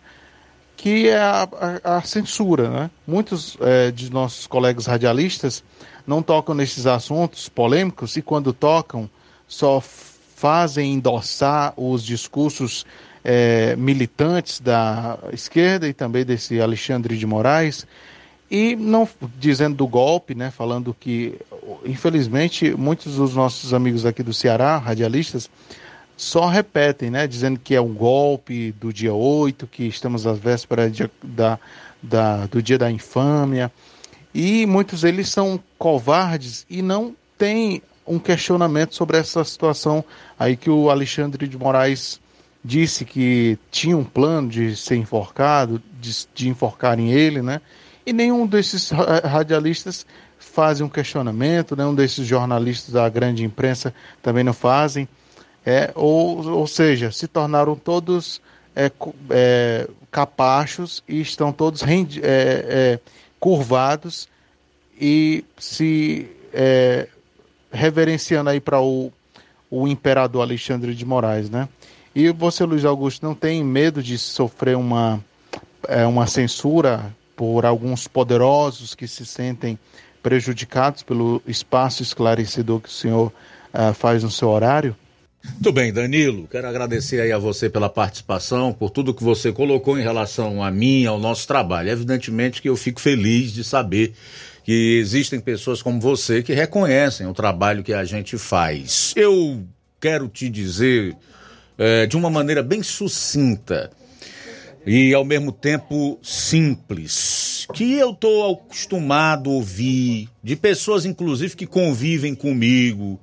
que é a, a, a censura. Né? Muitos é, de nossos colegas radialistas não tocam nesses assuntos polêmicos e quando tocam só fazem endossar os discursos é, militantes da esquerda e também desse Alexandre de Moraes e não dizendo do golpe, né, falando que infelizmente muitos dos nossos amigos aqui do Ceará, radialistas, só repetem, né, dizendo que é um golpe do dia 8, que estamos às vésperas de, da, da, do dia da infâmia. E muitos deles são covardes e não têm um questionamento sobre essa situação aí que o Alexandre de Moraes disse que tinha um plano de ser enforcado, de, de enforcarem ele, né? E nenhum desses radialistas fazem um questionamento, nenhum desses jornalistas da grande imprensa também não fazem. É, ou, ou seja, se tornaram todos é, é, capachos e estão todos rendi- é, é, curvados e se é, reverenciando aí para o, o imperador Alexandre de Moraes, né? E você, Luiz Augusto, não tem medo de sofrer uma, é, uma censura por alguns poderosos que se sentem prejudicados pelo espaço esclarecedor que o senhor ah, faz no seu horário? Muito bem, Danilo. Quero agradecer aí a você pela participação, por tudo que você colocou em relação a mim, ao nosso trabalho. Evidentemente que eu fico feliz de saber que existem pessoas como você que reconhecem o trabalho que a gente faz. Eu quero te dizer eh, de uma maneira bem sucinta e ao mesmo tempo simples, que eu estou acostumado a ouvir de pessoas, inclusive, que convivem comigo,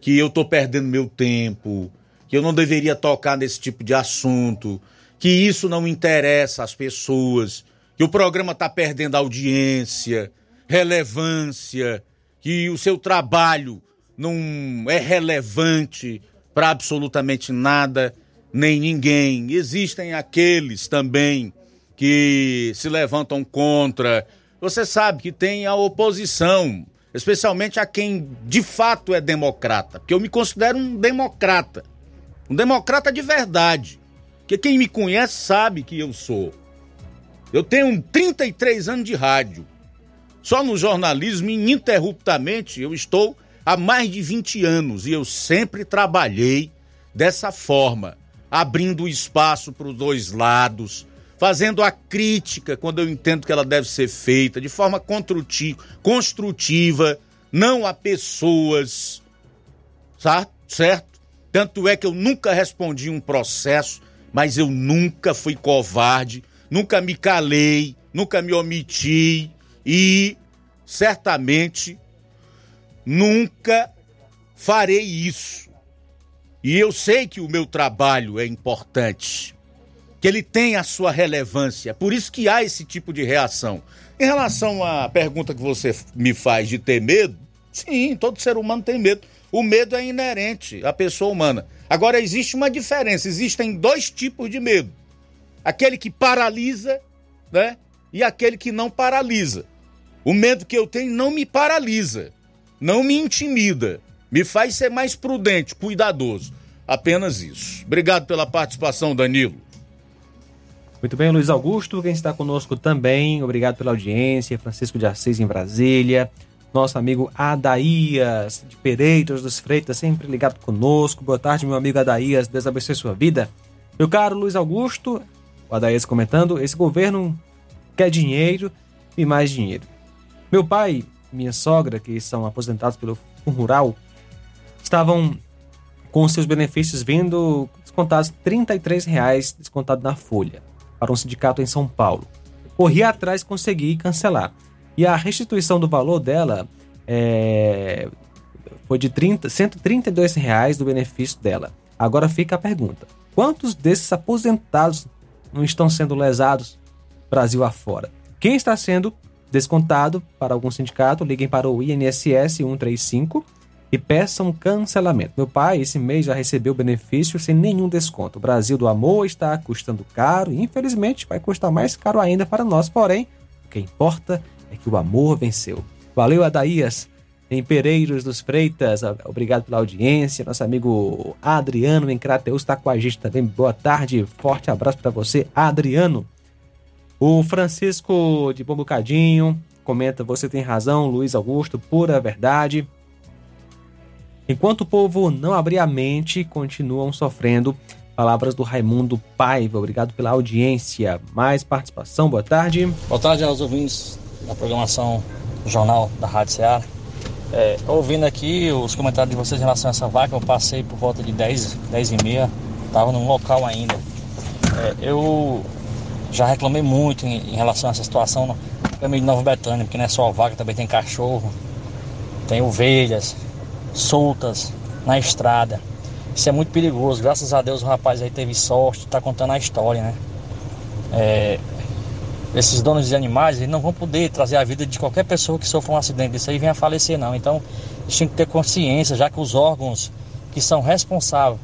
que eu estou perdendo meu tempo, que eu não deveria tocar nesse tipo de assunto, que isso não interessa às pessoas, que o programa está perdendo audiência, relevância, que o seu trabalho não é relevante para absolutamente nada nem ninguém. Existem aqueles também que se levantam contra. Você sabe que tem a oposição, especialmente a quem de fato é democrata, porque eu me considero um democrata, um democrata de verdade. Porque quem me conhece sabe que eu sou. Eu tenho 33 anos de rádio. Só no jornalismo, ininterruptamente, eu estou há mais de 20 anos e eu sempre trabalhei dessa forma, abrindo espaço para os dois lados, fazendo a crítica quando eu entendo que ela deve ser feita, de forma construti- construtiva, não a pessoas, certo? Tanto é que eu nunca respondi um processo, mas eu nunca fui covarde, nunca me calei, nunca me omiti e certamente nunca farei isso. E eu sei que o meu trabalho é importante, que ele tem a sua relevância, por isso que há esse tipo de reação. Em relação à pergunta que você me faz de ter medo, sim, todo ser humano tem medo. O medo é inerente à pessoa humana. Agora existe uma diferença, existem dois tipos de medo. Aquele que paralisa, né? E aquele que não paralisa. O medo que eu tenho não me paralisa, não me intimida, me faz ser mais prudente, cuidadoso. Apenas isso. Obrigado pela participação, Danilo. Muito bem, Luiz Augusto, quem está conosco também, obrigado pela audiência, Francisco de Assis em Brasília, nosso amigo Adaías de Pereiros dos Freitas, sempre ligado conosco. Boa tarde, meu amigo Adaías, Deus abençoe sua vida. Meu caro Luiz Augusto, o Adaías comentando, esse governo quer dinheiro e mais dinheiro. Meu pai minha sogra, que são aposentados pelo Rural, estavam com seus benefícios vindo descontados 33 reais descontado na folha para um sindicato em São Paulo. Corri atrás consegui cancelar. E a restituição do valor dela é, foi de 30, 132 reais do benefício dela. Agora fica a pergunta: quantos desses aposentados não estão sendo lesados Brasil afora? Quem está sendo descontado para algum sindicato, liguem para o INSS 135 e peçam cancelamento. Meu pai, esse mês já recebeu benefício sem nenhum desconto. O Brasil do amor está custando caro e, infelizmente, vai custar mais caro ainda para nós. Porém, o que importa é que o amor venceu. Valeu, Adaías, em Pereiros dos Freitas. Obrigado pela audiência. Nosso amigo Adriano em Crateus está com a gente também. Boa tarde, forte abraço para você, Adriano. O Francisco de Bom Bocadinho comenta: Você tem razão, Luiz Augusto, pura verdade. Enquanto o povo não abrir a mente, continuam sofrendo. Palavras do Raimundo Paiva. Obrigado pela audiência. Mais participação, boa tarde. Boa tarde aos ouvintes da programação Jornal da Rádio Ceará. É, ouvindo aqui os comentários de vocês em relação a essa vaca, eu passei por volta de 10, 10 e meia, estava num local ainda. É, eu já reclamei muito em, em, relação a essa situação no caminho de Nova Betânia, porque não é só vaca, também tem cachorro, tem ovelhas soltas na estrada. Isso é muito perigoso. Graças a Deus o rapaz aí teve sorte, está contando a história, né? É, esses donos de animais eles não vão poder trazer a vida de qualquer pessoa que sofra um acidente desse aí e venha a falecer, não. Então, eles têm que ter consciência, já que os órgãos que são responsáveis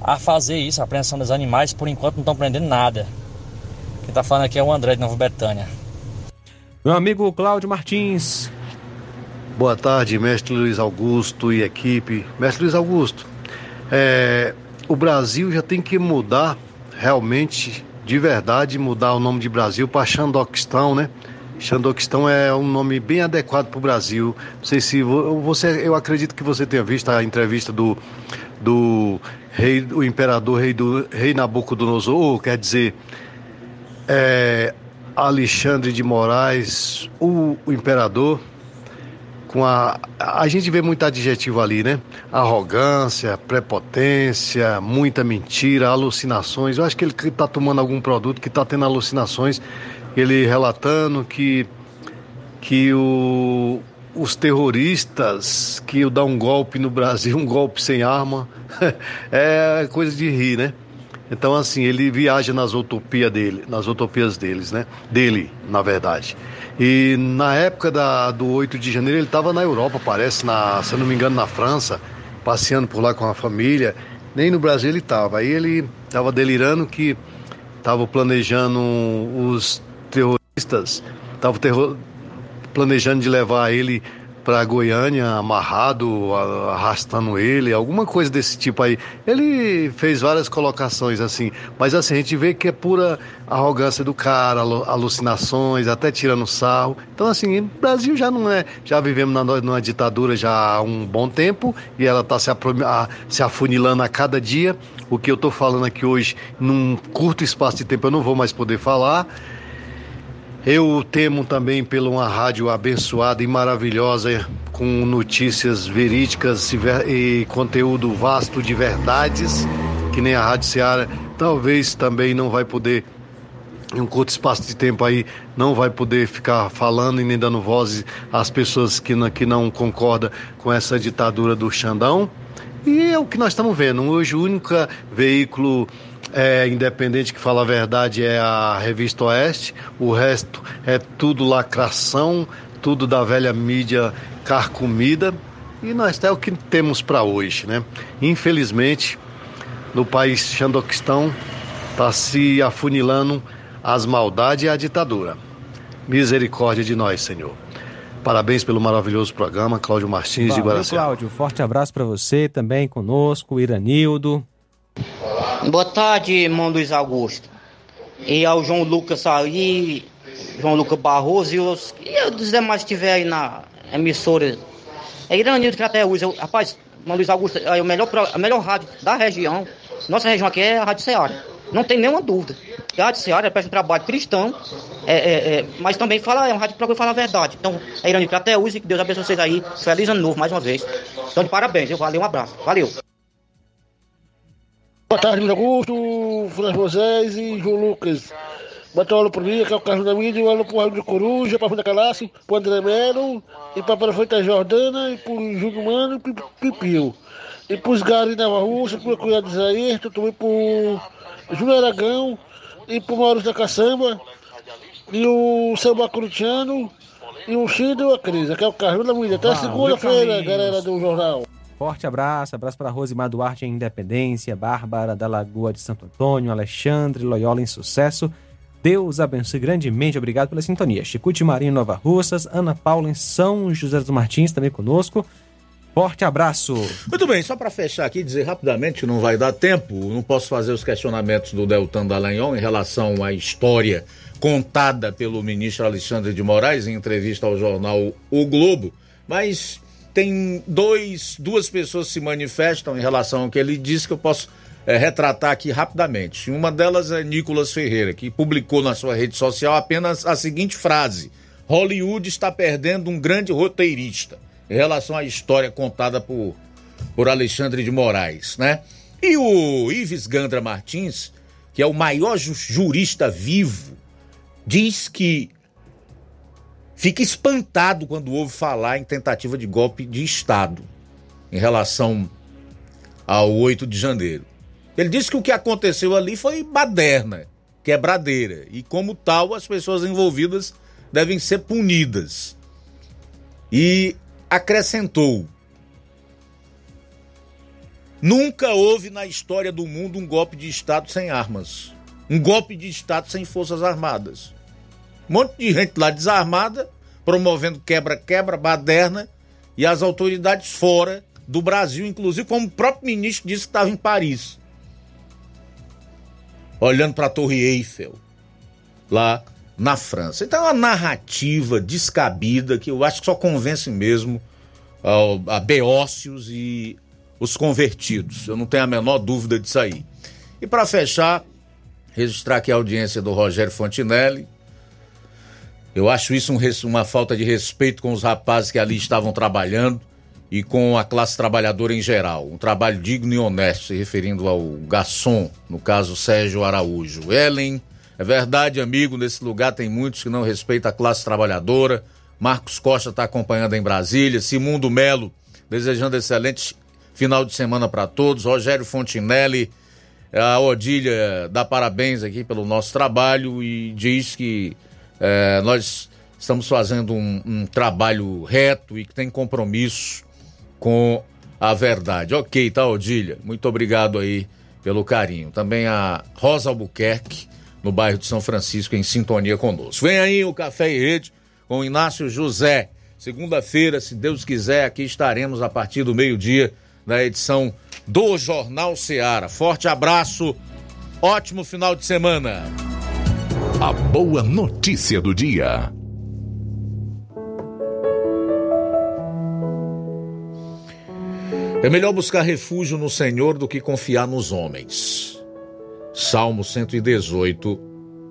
a fazer isso, a apreensão dos animais, por enquanto não estão prendendo nada. Quem está falando aqui é o André de Nova Betânia. Meu amigo Cláudio Martins. Boa tarde, mestre Luiz Augusto e equipe. Mestre Luiz Augusto, é, o Brasil já tem que mudar realmente, de verdade, mudar o nome de Brasil para Xandoquistão, né? Xandoquistão é um nome bem adequado para o Brasil. Não sei se você, eu acredito que você tenha visto a entrevista do, do rei, o imperador rei do rei Nabucodonosor, quer dizer, é, Alexandre de Moraes, o, o imperador, com a. A gente vê muito adjetivo ali, né? Arrogância, prepotência, muita mentira, alucinações. Eu acho que ele está tomando algum produto que está tendo alucinações. Ele relatando que, que o, os terroristas que dão um golpe no Brasil, um golpe sem arma, é coisa de rir, né? Então, assim, ele viaja nas utopias dele, nas utopias deles, né? Dele, na verdade. E na época da, do 8 de janeiro, ele estava na Europa, parece, na, se eu não me engano, na França, passeando por lá com a família. Nem no Brasil ele estava. Aí ele estava delirando que estava planejando os terroristas, estava terror, planejando de levar ele para Goiânia amarrado, arrastando ele, alguma coisa desse tipo aí. Ele fez várias colocações assim, mas assim, a gente vê que é pura arrogância do cara, alucinações, até tirando sarro. Então assim, Brasil já não é, já vivemos na, numa ditadura já há um bom tempo e ela está se, se afunilando a cada dia. O que eu estou falando aqui hoje, num curto espaço de tempo, eu não vou mais poder falar. Eu temo também pela uma rádio abençoada e maravilhosa, com notícias verídicas e conteúdo vasto de verdades, que nem a Rádio Seara. Talvez também não vai poder, em um curto espaço de tempo aí, não vai poder ficar falando e nem dando voz às pessoas que não, que não concordam com essa ditadura do Xandão. E é o que nós estamos vendo. Hoje, o único veículo é, independente que fala a verdade é a Revista Oeste, o resto é tudo lacração, tudo da velha mídia carcomida e nós é o que temos para hoje, né? Infelizmente, no país Xandoquistão está se afunilando as maldades e a ditadura. Misericórdia de nós, Senhor. Parabéns pelo maravilhoso programa, Cláudio Martins Valeu, de Guaraciaba. Cláudio, forte abraço para você também conosco, Iranildo. Boa tarde, irmão Luiz Augusto. E ao João Lucas aí, João Lucas Barroso e os, e os demais que estiver aí na emissora. É Iranildo que até usa. Rapaz, irmão Luiz Augusto é o melhor, a melhor rádio da região. Nossa região aqui é a Rádio Ceará. Não tem nenhuma dúvida. A Rádio Ceará presta um trabalho cristão, é, é, é, mas também fala, é um rádio procura falar a verdade. Então, é até usa e que Deus abençoe vocês aí. Feliz ano novo mais uma vez. Então, de parabéns, eu valeu, um abraço. Valeu. Boa tarde, Luiz Augusto, Francisco Moisés e João Lucas. Bota o por mim, que é o Carlos da Mídia, o pro Rádio de Coruja, pra Funda Calasse, pro André Melo, e pra Prefeita Jordana, e pro Júlio Mano e pro Pipio. E pros Gari Nova Rússia, pro Cunhado Isaías, também pro Júlio Aragão, e pro Maurício da Caçamba, e o Samba Curitiano, e o Chido e a Cris, que é o Carlos da Mídia. Até segunda-feira, galera do jornal. Forte abraço, abraço para Rosimar Duarte em Independência, Bárbara da Lagoa de Santo Antônio, Alexandre Loyola em Sucesso. Deus abençoe grandemente, obrigado pela sintonia. Chicute Marinho Nova Russas, Ana Paula em São José dos Martins também conosco. Forte abraço. Muito bem, só para fechar aqui, dizer rapidamente não vai dar tempo, não posso fazer os questionamentos do Deltan Dallagnol em relação à história contada pelo ministro Alexandre de Moraes em entrevista ao jornal O Globo, mas tem dois, duas pessoas se manifestam em relação ao que ele disse que eu posso é, retratar aqui rapidamente. Uma delas é Nicolas Ferreira, que publicou na sua rede social apenas a seguinte frase: Hollywood está perdendo um grande roteirista em relação à história contada por, por Alexandre de Moraes, né? E o Ives Gandra Martins, que é o maior jurista vivo, diz que fica espantado quando ouve falar em tentativa de golpe de Estado em relação ao 8 de janeiro. Ele disse que o que aconteceu ali foi baderna, quebradeira, e como tal as pessoas envolvidas devem ser punidas. E acrescentou: Nunca houve na história do mundo um golpe de Estado sem armas. Um golpe de Estado sem forças armadas. Um monte de gente lá desarmada, promovendo quebra-quebra, baderna, e as autoridades fora do Brasil, inclusive, como o próprio ministro disse que estava em Paris. Olhando para a Torre Eiffel, lá na França. Então é uma narrativa descabida que eu acho que só convence mesmo ao, a Beócios e os convertidos. Eu não tenho a menor dúvida disso aí. E para fechar, registrar aqui a audiência do Rogério Fontinelli. Eu acho isso um, uma falta de respeito com os rapazes que ali estavam trabalhando e com a classe trabalhadora em geral. Um trabalho digno e honesto, se referindo ao garçom, no caso Sérgio Araújo. Ellen, é verdade, amigo, nesse lugar tem muitos que não respeitam a classe trabalhadora. Marcos Costa está acompanhando em Brasília. Simundo Melo, desejando excelente final de semana para todos. Rogério Fontinelli, a Odília dá parabéns aqui pelo nosso trabalho e diz que é, nós estamos fazendo um, um trabalho reto e que tem compromisso com a verdade. Ok, tá, Odília? Muito obrigado aí pelo carinho. Também a Rosa Albuquerque, no bairro de São Francisco, em sintonia conosco. Vem aí o Café e Rede com Inácio José. Segunda-feira, se Deus quiser, aqui estaremos a partir do meio-dia na edição do Jornal Seara. Forte abraço, ótimo final de semana. A boa notícia do dia. É melhor buscar refúgio no Senhor do que confiar nos homens. Salmo 118,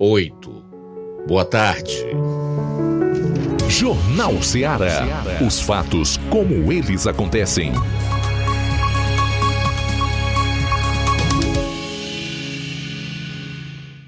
8. Boa tarde. Jornal Ceará. Os fatos como eles acontecem.